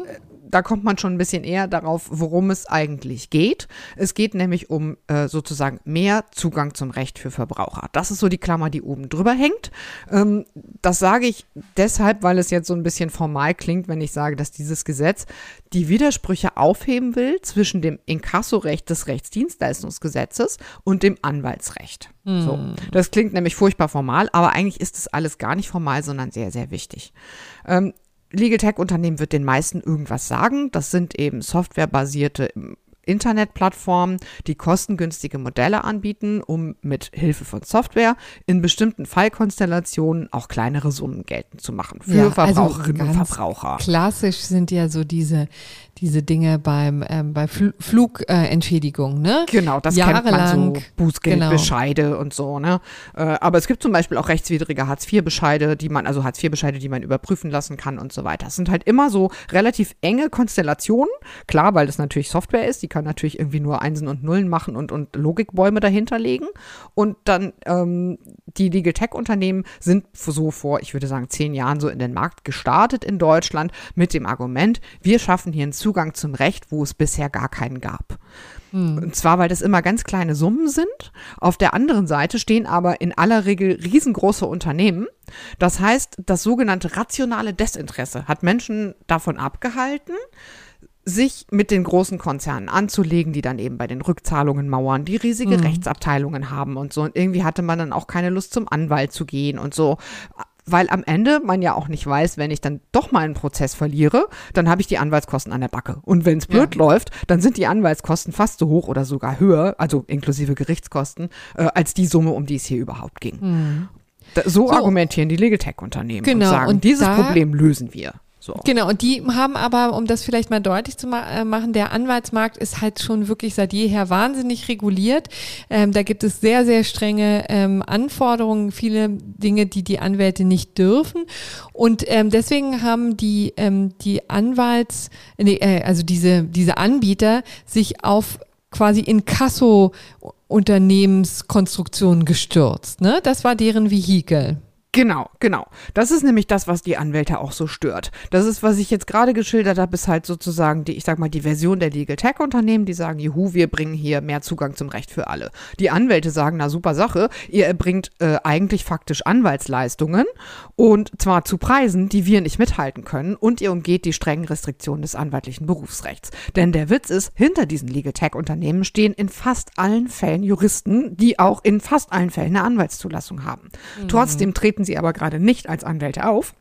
da kommt man schon ein bisschen eher darauf, worum es eigentlich geht. Es geht nämlich um äh, sozusagen mehr Zugang zum Recht für Verbraucher. Das ist so die Klammer, die oben drüber hängt. Ähm, das sage ich deshalb, weil es jetzt so ein bisschen formal klingt, wenn ich sage, dass dieses Gesetz die Widersprüche aufheben will zwischen dem Inkassorecht des Rechtsdienstleistungsgesetzes und dem Anwaltsrecht. So, das klingt nämlich furchtbar formal, aber eigentlich ist es alles gar nicht formal, sondern sehr, sehr wichtig. Ähm, Legal Tech Unternehmen wird den meisten irgendwas sagen. Das sind eben softwarebasierte ähm, Internetplattformen, die kostengünstige Modelle anbieten, um mit Hilfe von Software in bestimmten Fallkonstellationen auch kleinere Summen geltend zu machen für Ja, also Verbraucherinnen und ganz Verbraucher. Klassisch sind ja so diese, diese Dinge beim, ähm, bei Fl Flugentschädigung, ne? Genau, das kennt man so. Jahrelang, Bußgeldbescheide und so, ne? Äh, aber es gibt zum Beispiel auch rechtswidrige Hartz-IV-Bescheide, die man, also Hartz-IV-Bescheide, die man überprüfen lassen kann und so weiter. Das sind halt immer so relativ enge Konstellationen. Klar, weil das natürlich Software ist, die kann natürlich irgendwie nur Einsen und Nullen machen und, und Logikbäume dahinter legen. Und dann ähm, die Legal Tech-Unternehmen sind so vor, ich würde sagen, zehn Jahren so in den Markt gestartet in Deutschland mit dem Argument, wir schaffen hier einen Zugang zum Recht, wo es bisher gar keinen gab. Und zwar, weil das immer ganz kleine Summen sind. Auf der anderen Seite stehen aber in aller Regel riesengroße Unternehmen. Das heißt, das sogenannte rationale Desinteresse hat Menschen davon abgehalten, sich mit den großen Konzernen anzulegen, die dann eben bei den Rückzahlungen mauern, die riesige Rechtsabteilungen haben und so. Und irgendwie hatte man dann auch keine Lust zum Anwalt zu gehen und so. Weil am Ende man ja auch nicht weiß, wenn ich dann doch mal einen Prozess verliere, dann habe ich die Anwaltskosten an der Backe. Und wenn es blöd ja. läuft, dann sind die Anwaltskosten fast so hoch oder sogar höher, also inklusive Gerichtskosten, äh, als die Summe, um die es hier überhaupt ging. Mhm. Da, so, so, argumentieren die Legal Tech-Unternehmen genau, und sagen, und dieses Problem lösen wir. So. Genau, und die haben aber, um das vielleicht mal deutlich zu ma äh, machen, der Anwaltsmarkt ist halt schon wirklich seit jeher wahnsinnig reguliert. Ähm, da gibt es sehr, sehr strenge ähm, Anforderungen, viele Dinge, die die Anwälte nicht dürfen. Und ähm, deswegen haben die, ähm, die Anwalts, nee, äh, also diese, diese Anbieter sich auf quasi Inkasso Unternehmenskonstruktionen gestürzt. Ne? Das war deren Vehikel. Genau, genau. Das ist nämlich das, was die Anwälte auch so stört. Das ist, was ich jetzt gerade geschildert habe, ist halt sozusagen die, ich sag mal, die Version der Legal Tech Unternehmen, die sagen, juhu, wir bringen hier mehr Zugang zum Recht für alle. Die Anwälte sagen, na super Sache, ihr erbringt äh, eigentlich faktisch Anwaltsleistungen und zwar zu Preisen, die wir nicht mithalten können und ihr umgeht die strengen Restriktionen des anwaltlichen Berufsrechts. Denn der Witz ist, hinter diesen Legal Tech Unternehmen stehen in fast allen Fällen Juristen, die auch in fast allen Fällen eine Anwaltszulassung haben. Mhm. Trotzdem treten sie aber gerade nicht als Anwälte auf,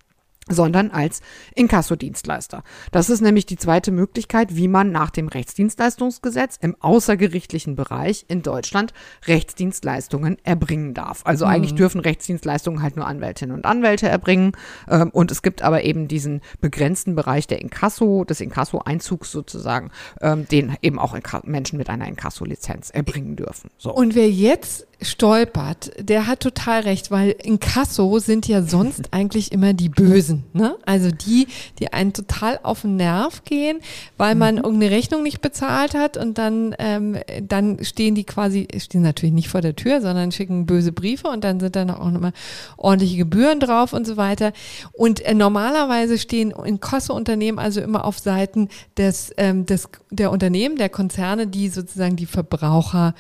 sondern als Inkassodienstleister. Das ist nämlich die zweite Möglichkeit, wie man nach dem Rechtsdienstleistungsgesetz im außergerichtlichen Bereich in Deutschland Rechtsdienstleistungen erbringen darf. Also mhm. eigentlich dürfen Rechtsdienstleistungen halt nur Anwältinnen und Anwälte erbringen. Ähm, und es gibt aber eben diesen begrenzten Bereich der Inkasso, des Inkasso-Einzugs sozusagen, ähm, den eben auch Menschen mit einer Inkasso-Lizenz erbringen dürfen. So. Und wer jetzt stolpert, der hat total recht, weil in Kasso sind ja sonst eigentlich immer die Bösen, ne? Also die, die einen total auf den Nerv gehen, weil man mhm. irgendeine Rechnung nicht bezahlt hat und dann, ähm, dann stehen die quasi, stehen natürlich nicht vor der Tür, sondern schicken böse Briefe und dann sind dann auch nochmal ordentliche Gebühren drauf und so weiter. Und äh, normalerweise stehen in Kasso-Unternehmen also immer auf Seiten des, ähm, des, der Unternehmen, der Konzerne, die sozusagen die Verbraucher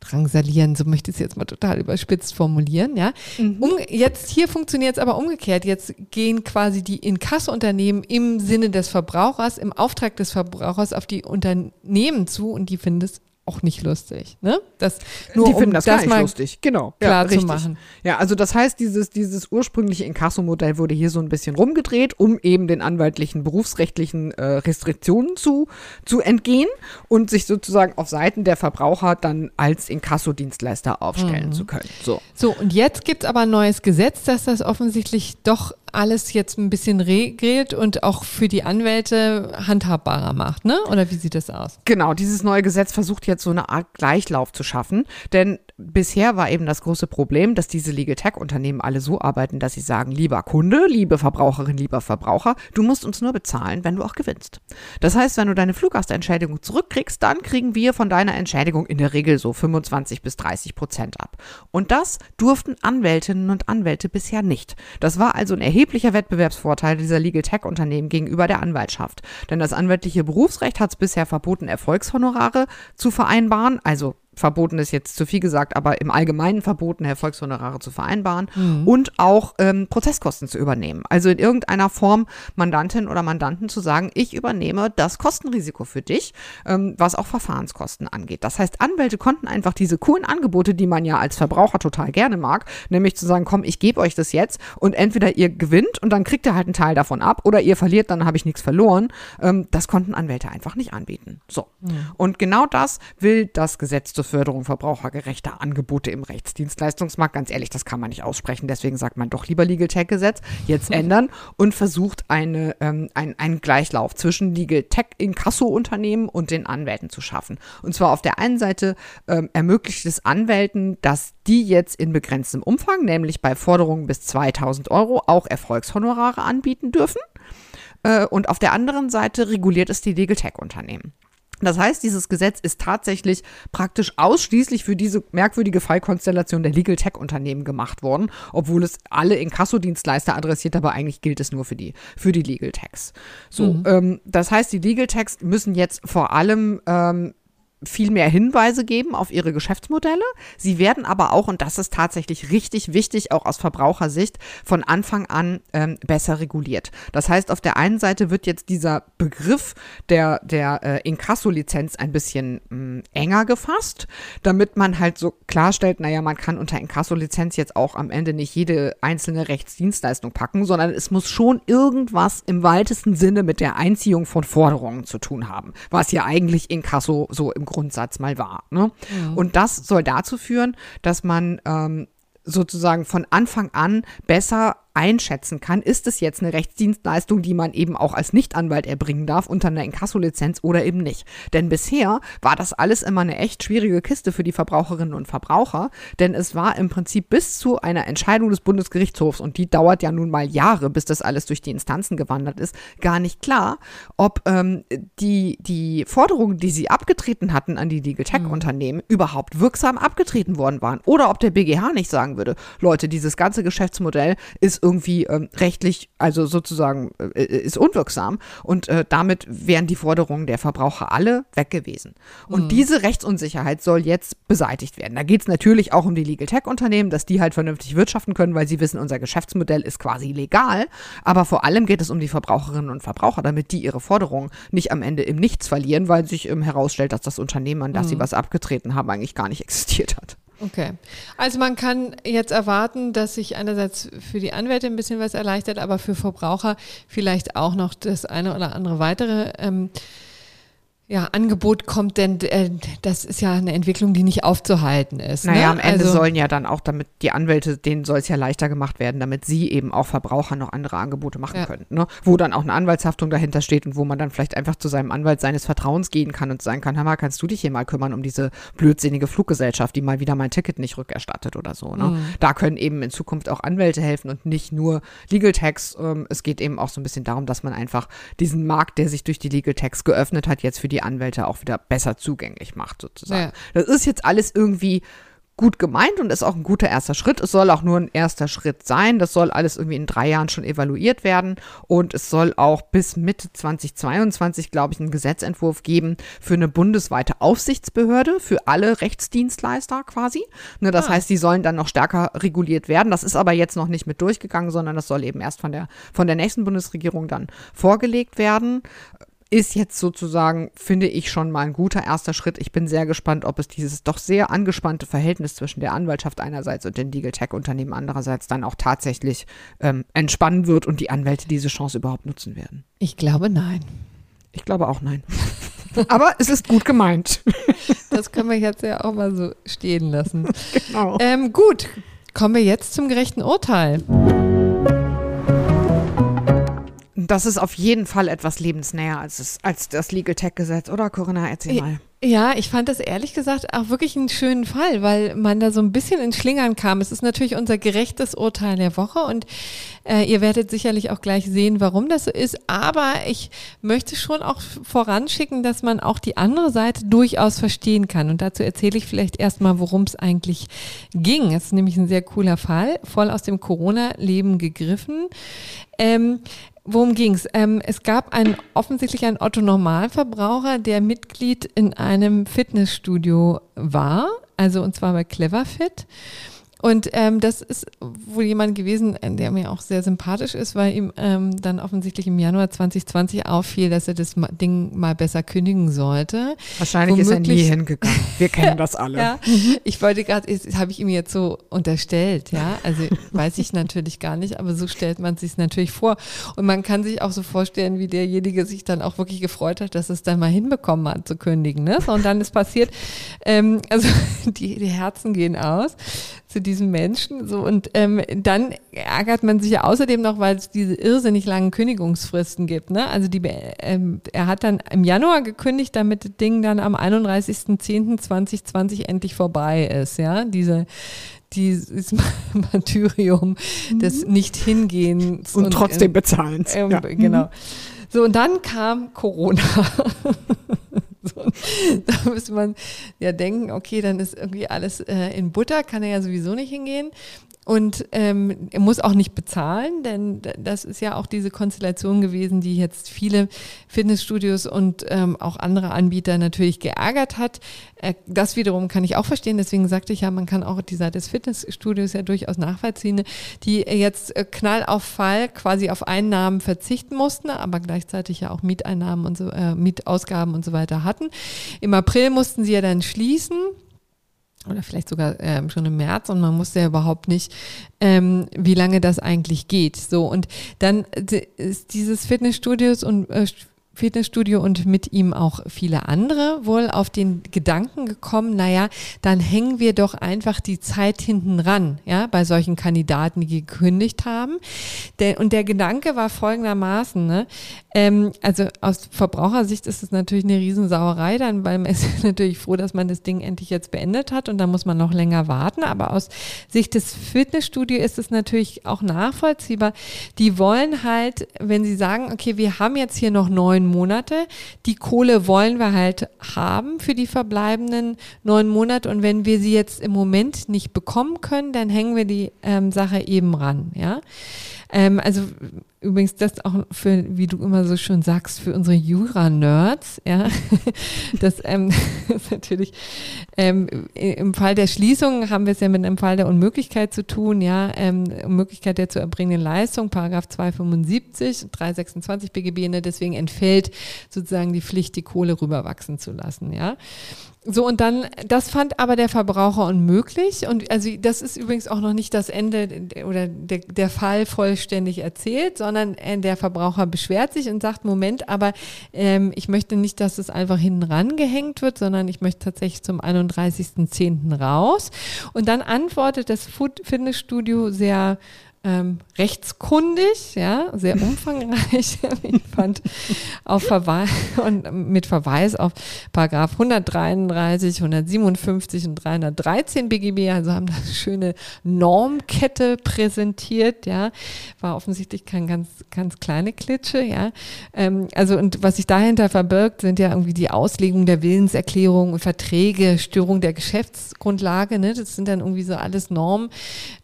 drangsalieren, so möchte ich es jetzt mal total überspitzt formulieren, ja. Mhm. Um, jetzt hier funktioniert es aber umgekehrt. Jetzt gehen quasi die Inkassunternehmen im Sinne des Verbrauchers, im Auftrag des Verbrauchers auf die Unternehmen zu und die finden es auch nicht lustig. Ne? Das, nur die um finden das, das gar nicht lustig, genau. Klar ja, zu machen. Ja, also das heißt, dieses, dieses ursprüngliche Inkasso-Modell wurde hier so ein bisschen rumgedreht, um eben den anwaltlichen, berufsrechtlichen äh, Restriktionen zu, zu entgehen und sich sozusagen auf Seiten der Verbraucher dann als Inkasso-Dienstleister aufstellen mhm. zu können. So, so und jetzt gibt es aber ein neues Gesetz, das das offensichtlich doch alles jetzt ein bisschen regelt und auch für die Anwälte handhabbarer macht, ne? Oder wie sieht das aus? Genau, dieses neue Gesetz versucht jetzt so eine Art Gleichlauf zu schaffen, denn bisher war eben das große Problem, dass diese Legal Tech Unternehmen alle so arbeiten, dass sie sagen, lieber Kunde, liebe Verbraucherin, lieber Verbraucher, du musst uns nur bezahlen, wenn du auch gewinnst. Das heißt, wenn du deine Fluggastentschädigung zurückkriegst, dann kriegen wir von deiner Entschädigung in der Regel so 25 bis 30 Prozent ab. Und das durften Anwältinnen und Anwälte bisher nicht. Das war also ein erheblicher Wettbewerbsvorteil dieser Legal Tech Unternehmen gegenüber der Anwaltschaft. Denn das anwaltliche Berufsrecht hat es bisher verboten, Erfolgshonorare zu vereinbaren, also verboten ist jetzt zu viel gesagt, aber im Allgemeinen verboten, Erfolgshonorare zu vereinbaren mhm. und auch ähm, Prozesskosten zu übernehmen. Also in irgendeiner Form Mandantin oder Mandanten zu sagen, ich übernehme das Kostenrisiko für dich, ähm, was auch Verfahrenskosten angeht. Das heißt, Anwälte konnten einfach diese coolen Angebote, die man ja als Verbraucher total gerne mag, nämlich zu sagen, komm, ich gebe euch das jetzt und entweder ihr gewinnt und dann kriegt ihr halt einen Teil davon ab oder ihr verliert, dann habe ich nichts verloren. Ähm, das konnten Anwälte einfach nicht anbieten. So. Mhm. Und genau das will das Gesetz zur Förderung verbrauchergerechter Angebote im Rechtsdienstleistungsmarkt. Ganz ehrlich, das kann man nicht aussprechen. Deswegen sagt man doch lieber Legal Tech Gesetz jetzt ändern und versucht eine, ähm, ein, einen Gleichlauf zwischen Legal Tech Inkasso-Unternehmen und den Anwälten zu schaffen. Und zwar auf der einen Seite ähm, ermöglicht es Anwälten, dass die jetzt in begrenztem Umfang, nämlich bei Forderungen bis 2000 Euro, auch Erfolgshonorare anbieten dürfen. Äh, und auf der anderen Seite reguliert es die Legal Tech Unternehmen. Das heißt, dieses Gesetz ist tatsächlich praktisch ausschließlich für diese merkwürdige Fallkonstellation der Legal Tech Unternehmen gemacht worden, obwohl es alle Inkassodienstleister adressiert, aber eigentlich gilt es nur für die, für die Legal Techs. So, mhm. ähm, das heißt, die Legal Techs müssen jetzt vor allem ähm, viel mehr Hinweise geben auf ihre Geschäftsmodelle. Sie werden aber auch, und das ist tatsächlich richtig wichtig, auch aus Verbrauchersicht, von Anfang an ähm, besser reguliert. Das heißt, auf der einen Seite wird jetzt dieser Begriff der, der äh, Inkasso-Lizenz ein bisschen mh, mm, enger gefasst, damit man halt so klarstellt, naja, man kann unter Inkasso-Lizenz jetzt auch am Ende nicht jede einzelne Rechtsdienstleistung packen, sondern es muss schon irgendwas im weitesten Sinne mit der Einziehung von Forderungen zu tun haben, was ja eigentlich Inkasso so im Grundsatz mal war. Ne? Mhm. Und das soll dazu führen, dass man ähm, sozusagen von Anfang an besser einschätzen kann, ist es jetzt eine Rechtsdienstleistung, die man eben auch als Nichtanwalt erbringen darf unter einer Inkassolizenz oder eben nicht. Denn bisher war das alles immer eine echt schwierige Kiste für die Verbraucherinnen und Verbraucher, denn es war im Prinzip bis zu einer Entscheidung des Bundesgerichtshofs und die dauert ja nun mal Jahre, bis das alles durch die Instanzen gewandert ist, gar nicht klar, ob ähm, die, die Forderungen, die sie abgetreten hatten an die Legal Tech Unternehmen, mhm. überhaupt wirksam abgetreten worden waren oder ob der BGH nicht sagen würde, Leute, dieses ganze Geschäftsmodell ist irgendwie ähm, rechtlich, also sozusagen, äh, ist unwirksam. Und äh, damit wären die Forderungen der Verbraucher alle weg gewesen. Und mhm. diese Rechtsunsicherheit soll jetzt beseitigt werden. Da geht es natürlich auch um die Legal Tech-Unternehmen, dass die halt vernünftig wirtschaften können, weil sie wissen, unser Geschäftsmodell ist quasi legal. Aber vor allem geht es um die Verbraucherinnen und Verbraucher, damit die ihre Forderungen nicht am Ende im Nichts verlieren, weil sich ähm, herausstellt, dass das Unternehmen, an das mhm. sie was abgetreten haben, eigentlich gar nicht existiert hat. Okay. Also man kann jetzt erwarten, dass sich einerseits für die Anwälte ein bisschen was erleichtert, aber für Verbraucher vielleicht auch noch das eine oder andere weitere ähm, ja, Angebot kommt, denn äh, das ist ja eine Entwicklung, die nicht aufzuhalten ist. Naja, ne? am Ende also, sollen ja dann auch damit die Anwälte, denen soll es ja leichter gemacht werden, damit sie eben auch Verbraucher noch andere Angebote machen ja. können. Ne? Wo dann auch eine Anwaltshaftung dahinter steht und wo man dann vielleicht einfach zu seinem Anwalt seines Vertrauens gehen kann und sagen kann, Hammer, kannst du dich hier mal kümmern um diese blödsinnige Fluggesellschaft, die mal wieder mein Ticket nicht rückerstattet oder so. Ne? Mhm. Da können eben in Zukunft auch Anwälte helfen und nicht nur Legal Tax. Ähm, es geht eben auch so ein bisschen darum, dass man einfach diesen Markt, der sich durch die Legal Tax geöffnet hat, jetzt für die Anwälte auch wieder besser zugänglich macht, sozusagen. Ja. Das ist jetzt alles irgendwie gut gemeint und ist auch ein guter erster Schritt. Es soll auch nur ein erster Schritt sein. Das soll alles irgendwie in drei Jahren schon evaluiert werden und es soll auch bis Mitte 2022, glaube ich, einen Gesetzentwurf geben für eine bundesweite Aufsichtsbehörde für alle Rechtsdienstleister quasi. Ne, das ah. heißt, die sollen dann noch stärker reguliert werden. Das ist aber jetzt noch nicht mit durchgegangen, sondern das soll eben erst von der, von der nächsten Bundesregierung dann vorgelegt werden ist jetzt sozusagen, finde ich, schon mal ein guter erster Schritt. Ich bin sehr gespannt, ob es dieses doch sehr angespannte Verhältnis zwischen der Anwaltschaft einerseits und den Legal Tech-Unternehmen andererseits dann auch tatsächlich ähm, entspannen wird und die Anwälte diese Chance überhaupt nutzen werden. Ich glaube nein. Ich glaube auch nein. Aber es ist gut gemeint. Das können wir jetzt ja auch mal so stehen lassen. Genau. Ähm, gut, kommen wir jetzt zum gerechten Urteil das ist auf jeden Fall etwas lebensnäher als, es, als das Legal Tech Gesetz, oder Corinna? Erzähl mal. Ja, ich fand das ehrlich gesagt auch wirklich einen schönen Fall, weil man da so ein bisschen in Schlingern kam. Es ist natürlich unser gerechtes Urteil der Woche und äh, ihr werdet sicherlich auch gleich sehen, warum das so ist. Aber ich möchte schon auch voranschicken, dass man auch die andere Seite durchaus verstehen kann. Und dazu erzähle ich vielleicht erstmal, worum es eigentlich ging. Es ist nämlich ein sehr cooler Fall, voll aus dem Corona-Leben gegriffen. Ähm, Worum ging's? Ähm, es gab einen, offensichtlich einen Otto-Normalverbraucher, der Mitglied in einem Fitnessstudio war, also und zwar bei Cleverfit. Und ähm, das ist wohl jemand gewesen, äh, der mir auch sehr sympathisch ist, weil ihm ähm, dann offensichtlich im Januar 2020 auffiel, dass er das Ding mal besser kündigen sollte. Wahrscheinlich Womöglich, ist er nie hingegangen. Wir kennen das alle. ja, ich wollte gerade, habe ich ihm jetzt so unterstellt, ja. Also weiß ich natürlich gar nicht, aber so stellt man sich natürlich vor. Und man kann sich auch so vorstellen, wie derjenige sich dann auch wirklich gefreut hat, dass es dann mal hinbekommen hat zu kündigen. Ne? So, und dann ist passiert, ähm, also die, die Herzen gehen aus zu diesem Menschen. So und ähm, dann ärgert man sich ja außerdem noch, weil es diese irrsinnig langen Kündigungsfristen gibt. Ne? Also die, ähm, er hat dann im Januar gekündigt, damit das Ding dann am 31.10.2020 endlich vorbei ist. Ja, diese dieses Martyrium des mhm. Nicht-Hingehens. Und, und trotzdem Bezahlens. Ähm, ja. Genau. So, und dann kam Corona. So, da müsste man ja denken, okay, dann ist irgendwie alles äh, in Butter, kann er ja sowieso nicht hingehen. Und ähm, er muss auch nicht bezahlen, denn das ist ja auch diese Konstellation gewesen, die jetzt viele Fitnessstudios und ähm, auch andere Anbieter natürlich geärgert hat. Äh, das wiederum kann ich auch verstehen, deswegen sagte ich ja, man kann auch die Seite des Fitnessstudios ja durchaus nachvollziehen, die jetzt äh, knall auf Fall quasi auf Einnahmen verzichten mussten, aber gleichzeitig ja auch Mieteinnahmen und so, äh, Mietausgaben und so weiter hatten. Im April mussten sie ja dann schließen oder vielleicht sogar ähm, schon im März und man wusste ja überhaupt nicht, ähm, wie lange das eigentlich geht. So und dann ist dieses Fitnessstudios und äh, Fitnessstudio und mit ihm auch viele andere wohl auf den Gedanken gekommen, naja, dann hängen wir doch einfach die Zeit hinten ran, ja, bei solchen Kandidaten, die gekündigt haben. Der, und der Gedanke war folgendermaßen, ne, ähm, also aus Verbrauchersicht ist es natürlich eine Riesensauerei, dann, weil man ist natürlich froh, dass man das Ding endlich jetzt beendet hat und dann muss man noch länger warten. Aber aus Sicht des Fitnessstudios ist es natürlich auch nachvollziehbar. Die wollen halt, wenn sie sagen, okay, wir haben jetzt hier noch neun Monate, die Kohle wollen wir halt haben für die verbleibenden neun Monate und wenn wir sie jetzt im Moment nicht bekommen können, dann hängen wir die ähm, Sache eben ran, ja. Ähm, also übrigens das auch für, wie du immer so schön sagst, für unsere Jura-Nerds, ja. Das ähm, ist natürlich ähm, im Fall der Schließung haben wir es ja mit einem Fall der Unmöglichkeit zu tun, ja, ähm, Unmöglichkeit der zu erbringenden Leistung, Paragraph 275, 326 BGB, ne, deswegen entfällt sozusagen die Pflicht, die Kohle rüberwachsen zu lassen, ja. So, und dann, das fand aber der Verbraucher unmöglich. Und also das ist übrigens auch noch nicht das Ende oder der, der Fall vollständig erzählt, sondern äh, der Verbraucher beschwert sich und sagt, Moment, aber ähm, ich möchte nicht, dass es einfach hinten rangehängt wird, sondern ich möchte tatsächlich zum 31.10. raus. Und dann antwortet das Food Fitnessstudio sehr ähm, rechtskundig, ja, sehr umfangreich, ich fand, auf Verweis und mit Verweis auf Paragraph 133, 157 und 313 BGB, also haben da eine schöne Normkette präsentiert, ja, war offensichtlich kein ganz, ganz kleine Klitsche, ja, ähm, also und was sich dahinter verbirgt, sind ja irgendwie die Auslegung der Willenserklärung und Verträge, Störung der Geschäftsgrundlage, ne, das sind dann irgendwie so alles Normen,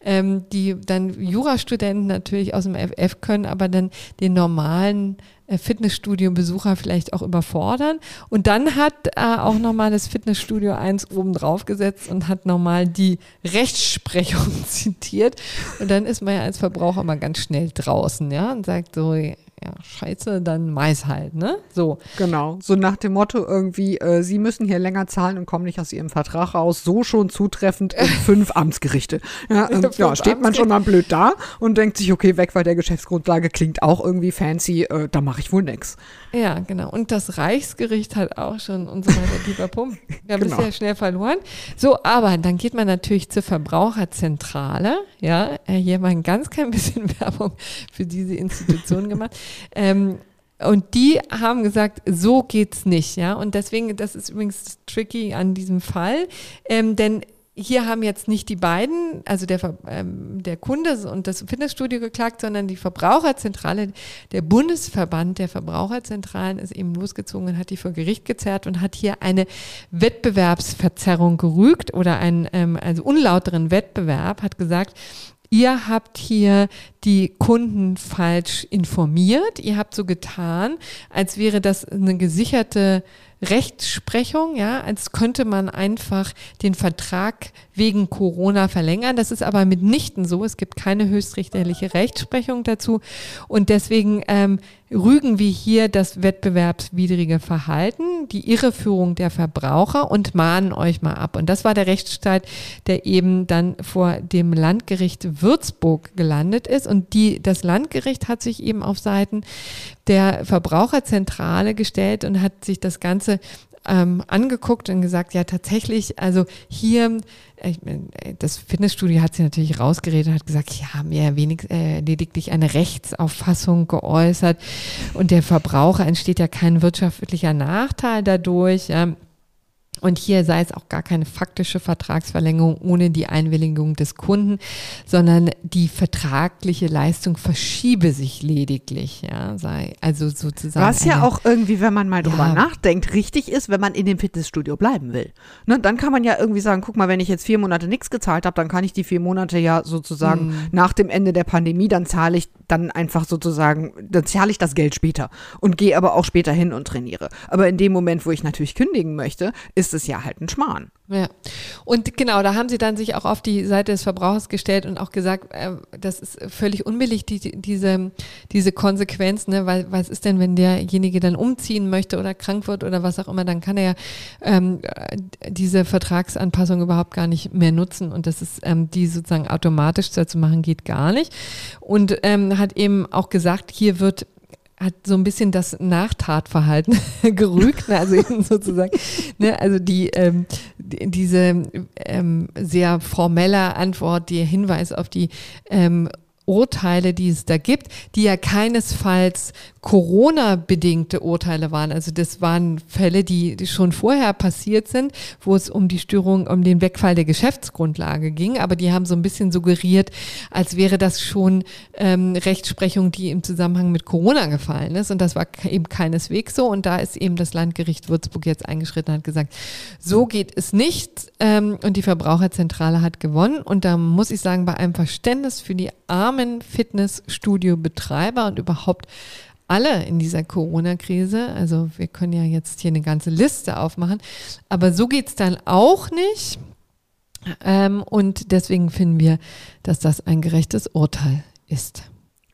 ähm, die dann Jura Jurastudenten natürlich aus dem FF können, aber dann den normalen äh, Fitnessstudio-Besucher vielleicht auch überfordern. Und dann hat äh, auch nochmal das Fitnessstudio 1 oben drauf gesetzt und hat nochmal die Rechtsprechung zitiert. Und dann ist man ja als Verbraucher mal ganz schnell draußen, ja, und sagt so, ja, scheiße, dann Mais halt, ne? So. Genau. So nach dem Motto irgendwie, äh, Sie müssen hier länger zahlen und kommen nicht aus Ihrem Vertrag raus. So schon zutreffend in fünf Amtsgerichte. Ja, ähm, ja steht man schon mal blöd da und denkt sich, okay, weg, weil der Geschäftsgrundlage klingt auch irgendwie fancy, äh, da mache ich wohl nix. Ja, genau. Und das Reichsgericht hat auch schon und so weiter, lieber Pump. Wir haben genau. bisher schnell verloren. So, aber dann geht man natürlich zur Verbraucherzentrale. Ja, äh, hier mal ein ganz klein bisschen Werbung für diese Institution gemacht. Ähm, und die haben gesagt, so geht's nicht, ja. Und deswegen, das ist übrigens tricky an diesem Fall, ähm, denn hier haben jetzt nicht die beiden, also der, ähm, der Kunde und das Fitnessstudio geklagt, sondern die Verbraucherzentrale, der Bundesverband der Verbraucherzentralen ist eben losgezogen und hat die vor Gericht gezerrt und hat hier eine Wettbewerbsverzerrung gerügt oder einen ähm, also unlauteren Wettbewerb, hat gesagt, Ihr habt hier die Kunden falsch informiert. Ihr habt so getan, als wäre das eine gesicherte Rechtsprechung, ja, als könnte man einfach den Vertrag wegen Corona verlängern. Das ist aber mitnichten so. Es gibt keine höchstrichterliche Rechtsprechung dazu. Und deswegen ähm, rügen wir hier das wettbewerbswidrige Verhalten, die Irreführung der Verbraucher und mahnen euch mal ab. Und das war der Rechtsstreit, der eben dann vor dem Landgericht Würzburg gelandet ist. Und die, das Landgericht hat sich eben auf Seiten der Verbraucherzentrale gestellt und hat sich das Ganze ähm, angeguckt und gesagt, ja tatsächlich, also hier, ich, das Fitnessstudio hat sich natürlich rausgeredet und hat gesagt, hier haben wir wenig, äh, lediglich eine Rechtsauffassung geäußert und der Verbraucher entsteht ja kein wirtschaftlicher Nachteil dadurch. Ja. Und hier sei es auch gar keine faktische Vertragsverlängerung ohne die Einwilligung des Kunden, sondern die vertragliche Leistung verschiebe sich lediglich, ja, sei also sozusagen. Was ja auch irgendwie, wenn man mal drüber ja, nachdenkt, richtig ist, wenn man in dem Fitnessstudio bleiben will. Ne, dann kann man ja irgendwie sagen, guck mal, wenn ich jetzt vier Monate nichts gezahlt habe, dann kann ich die vier Monate ja sozusagen mhm. nach dem Ende der Pandemie, dann zahle ich dann einfach sozusagen, dann zahle ich das Geld später und gehe aber auch später hin und trainiere. Aber in dem Moment, wo ich natürlich kündigen möchte, ist es ja halt ein Schmarrn. Ja. Und genau, da haben sie dann sich auch auf die Seite des Verbrauchers gestellt und auch gesagt, äh, das ist völlig unbillig, die, diese, diese Konsequenz, ne? weil was ist denn, wenn derjenige dann umziehen möchte oder krank wird oder was auch immer, dann kann er ähm, diese Vertragsanpassung überhaupt gar nicht mehr nutzen und das ist, ähm, die sozusagen automatisch zu machen, geht gar nicht. Und ähm, hat eben auch gesagt, hier wird hat so ein bisschen das Nachtatverhalten gerügt, ne? also eben sozusagen, ne? also die, ähm, die diese ähm, sehr formelle Antwort, der Hinweis auf die ähm, Urteile, die es da gibt, die ja keinesfalls Corona-bedingte Urteile waren. Also das waren Fälle, die schon vorher passiert sind, wo es um die Störung, um den Wegfall der Geschäftsgrundlage ging. Aber die haben so ein bisschen suggeriert, als wäre das schon ähm, Rechtsprechung, die im Zusammenhang mit Corona gefallen ist. Und das war eben keineswegs so. Und da ist eben das Landgericht Würzburg jetzt eingeschritten und hat gesagt, so geht es nicht. Ähm, und die Verbraucherzentrale hat gewonnen. Und da muss ich sagen, bei einem Verständnis für die armen Fitnessstudio-Betreiber und überhaupt alle in dieser Corona-Krise. Also wir können ja jetzt hier eine ganze Liste aufmachen. Aber so geht es dann auch nicht. Ähm, und deswegen finden wir, dass das ein gerechtes Urteil ist.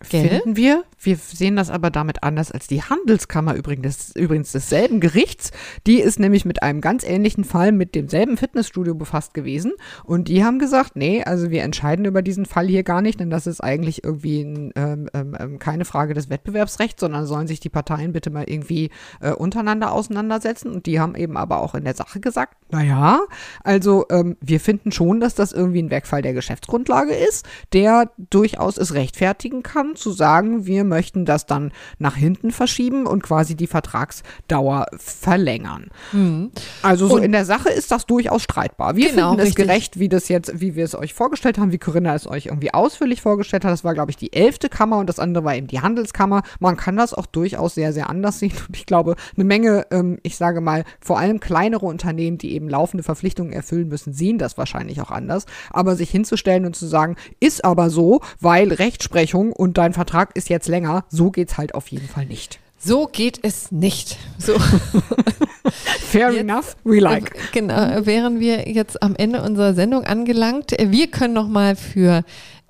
Finden wir. Wir sehen das aber damit anders als die Handelskammer übrigens, übrigens desselben Gerichts. Die ist nämlich mit einem ganz ähnlichen Fall mit demselben Fitnessstudio befasst gewesen. Und die haben gesagt, nee, also wir entscheiden über diesen Fall hier gar nicht, denn das ist eigentlich irgendwie ein, ähm, ähm, ähm keine Frage des Wettbewerbsrechts, sondern sollen sich die Parteien bitte mal irgendwie äh, untereinander auseinandersetzen. Und die haben eben aber auch in der Sache gesagt, naja, also ähm, wir finden schon, dass das irgendwie ein Wegfall der Geschäftsgrundlage ist, der durchaus es rechtfertigen kann, zu sagen, wir möchten das dann nach hinten verschieben und quasi die Vertragsdauer verlängern. Mhm. Also so und in der Sache ist das durchaus streitbar. Wir genau, finden es richtig. gerecht, wie das jetzt, wie wir es euch vorgestellt haben, wie Corinna es euch irgendwie ausführlich vorgestellt hat. Das war, glaube ich, die elfte Kammer und das andere war eben die Handelskammer. Man kann das auch durchaus sehr, sehr anders sehen. Und ich glaube, eine Menge, ähm, ich sage mal, vor allem kleinere Unternehmen, die eben laufende Verpflichtungen erfüllen müssen, sehen das wahrscheinlich auch anders. Aber sich hinzustellen und zu sagen, ist aber so, weil Rechtsprechung und dein Vertrag ist jetzt länger, so geht's halt auf jeden Fall nicht. So geht es nicht. So. Fair jetzt, enough, we like. Genau, wären wir jetzt am Ende unserer Sendung angelangt. Wir können noch mal für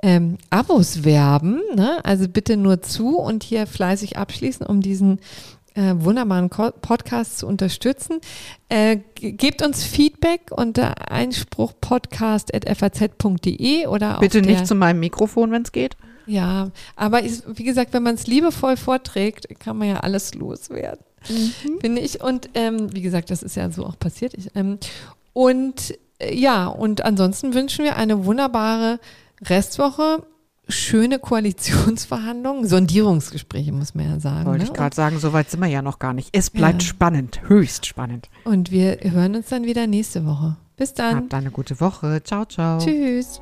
ähm, Abos werben. Ne? Also bitte nur zu und hier fleißig abschließen, um diesen äh, wunderbaren Podcast zu unterstützen. Äh, gebt uns Feedback unter einspruchpodcast.faz.de oder Bitte nicht zu meinem Mikrofon, wenn es geht. Ja, aber ich, wie gesagt, wenn man es liebevoll vorträgt, kann man ja alles loswerden, mhm. finde ich. Und ähm, wie gesagt, das ist ja so auch passiert. Ich, ähm, und äh, ja, und ansonsten wünschen wir eine wunderbare Restwoche. Schöne Koalitionsverhandlungen, Sondierungsgespräche, muss man ja sagen. Wollte ne? ich gerade sagen, soweit sind wir ja noch gar nicht. Es bleibt ja. spannend, höchst spannend. Und wir hören uns dann wieder nächste Woche. Bis dann. Habt eine gute Woche. Ciao, ciao. Tschüss.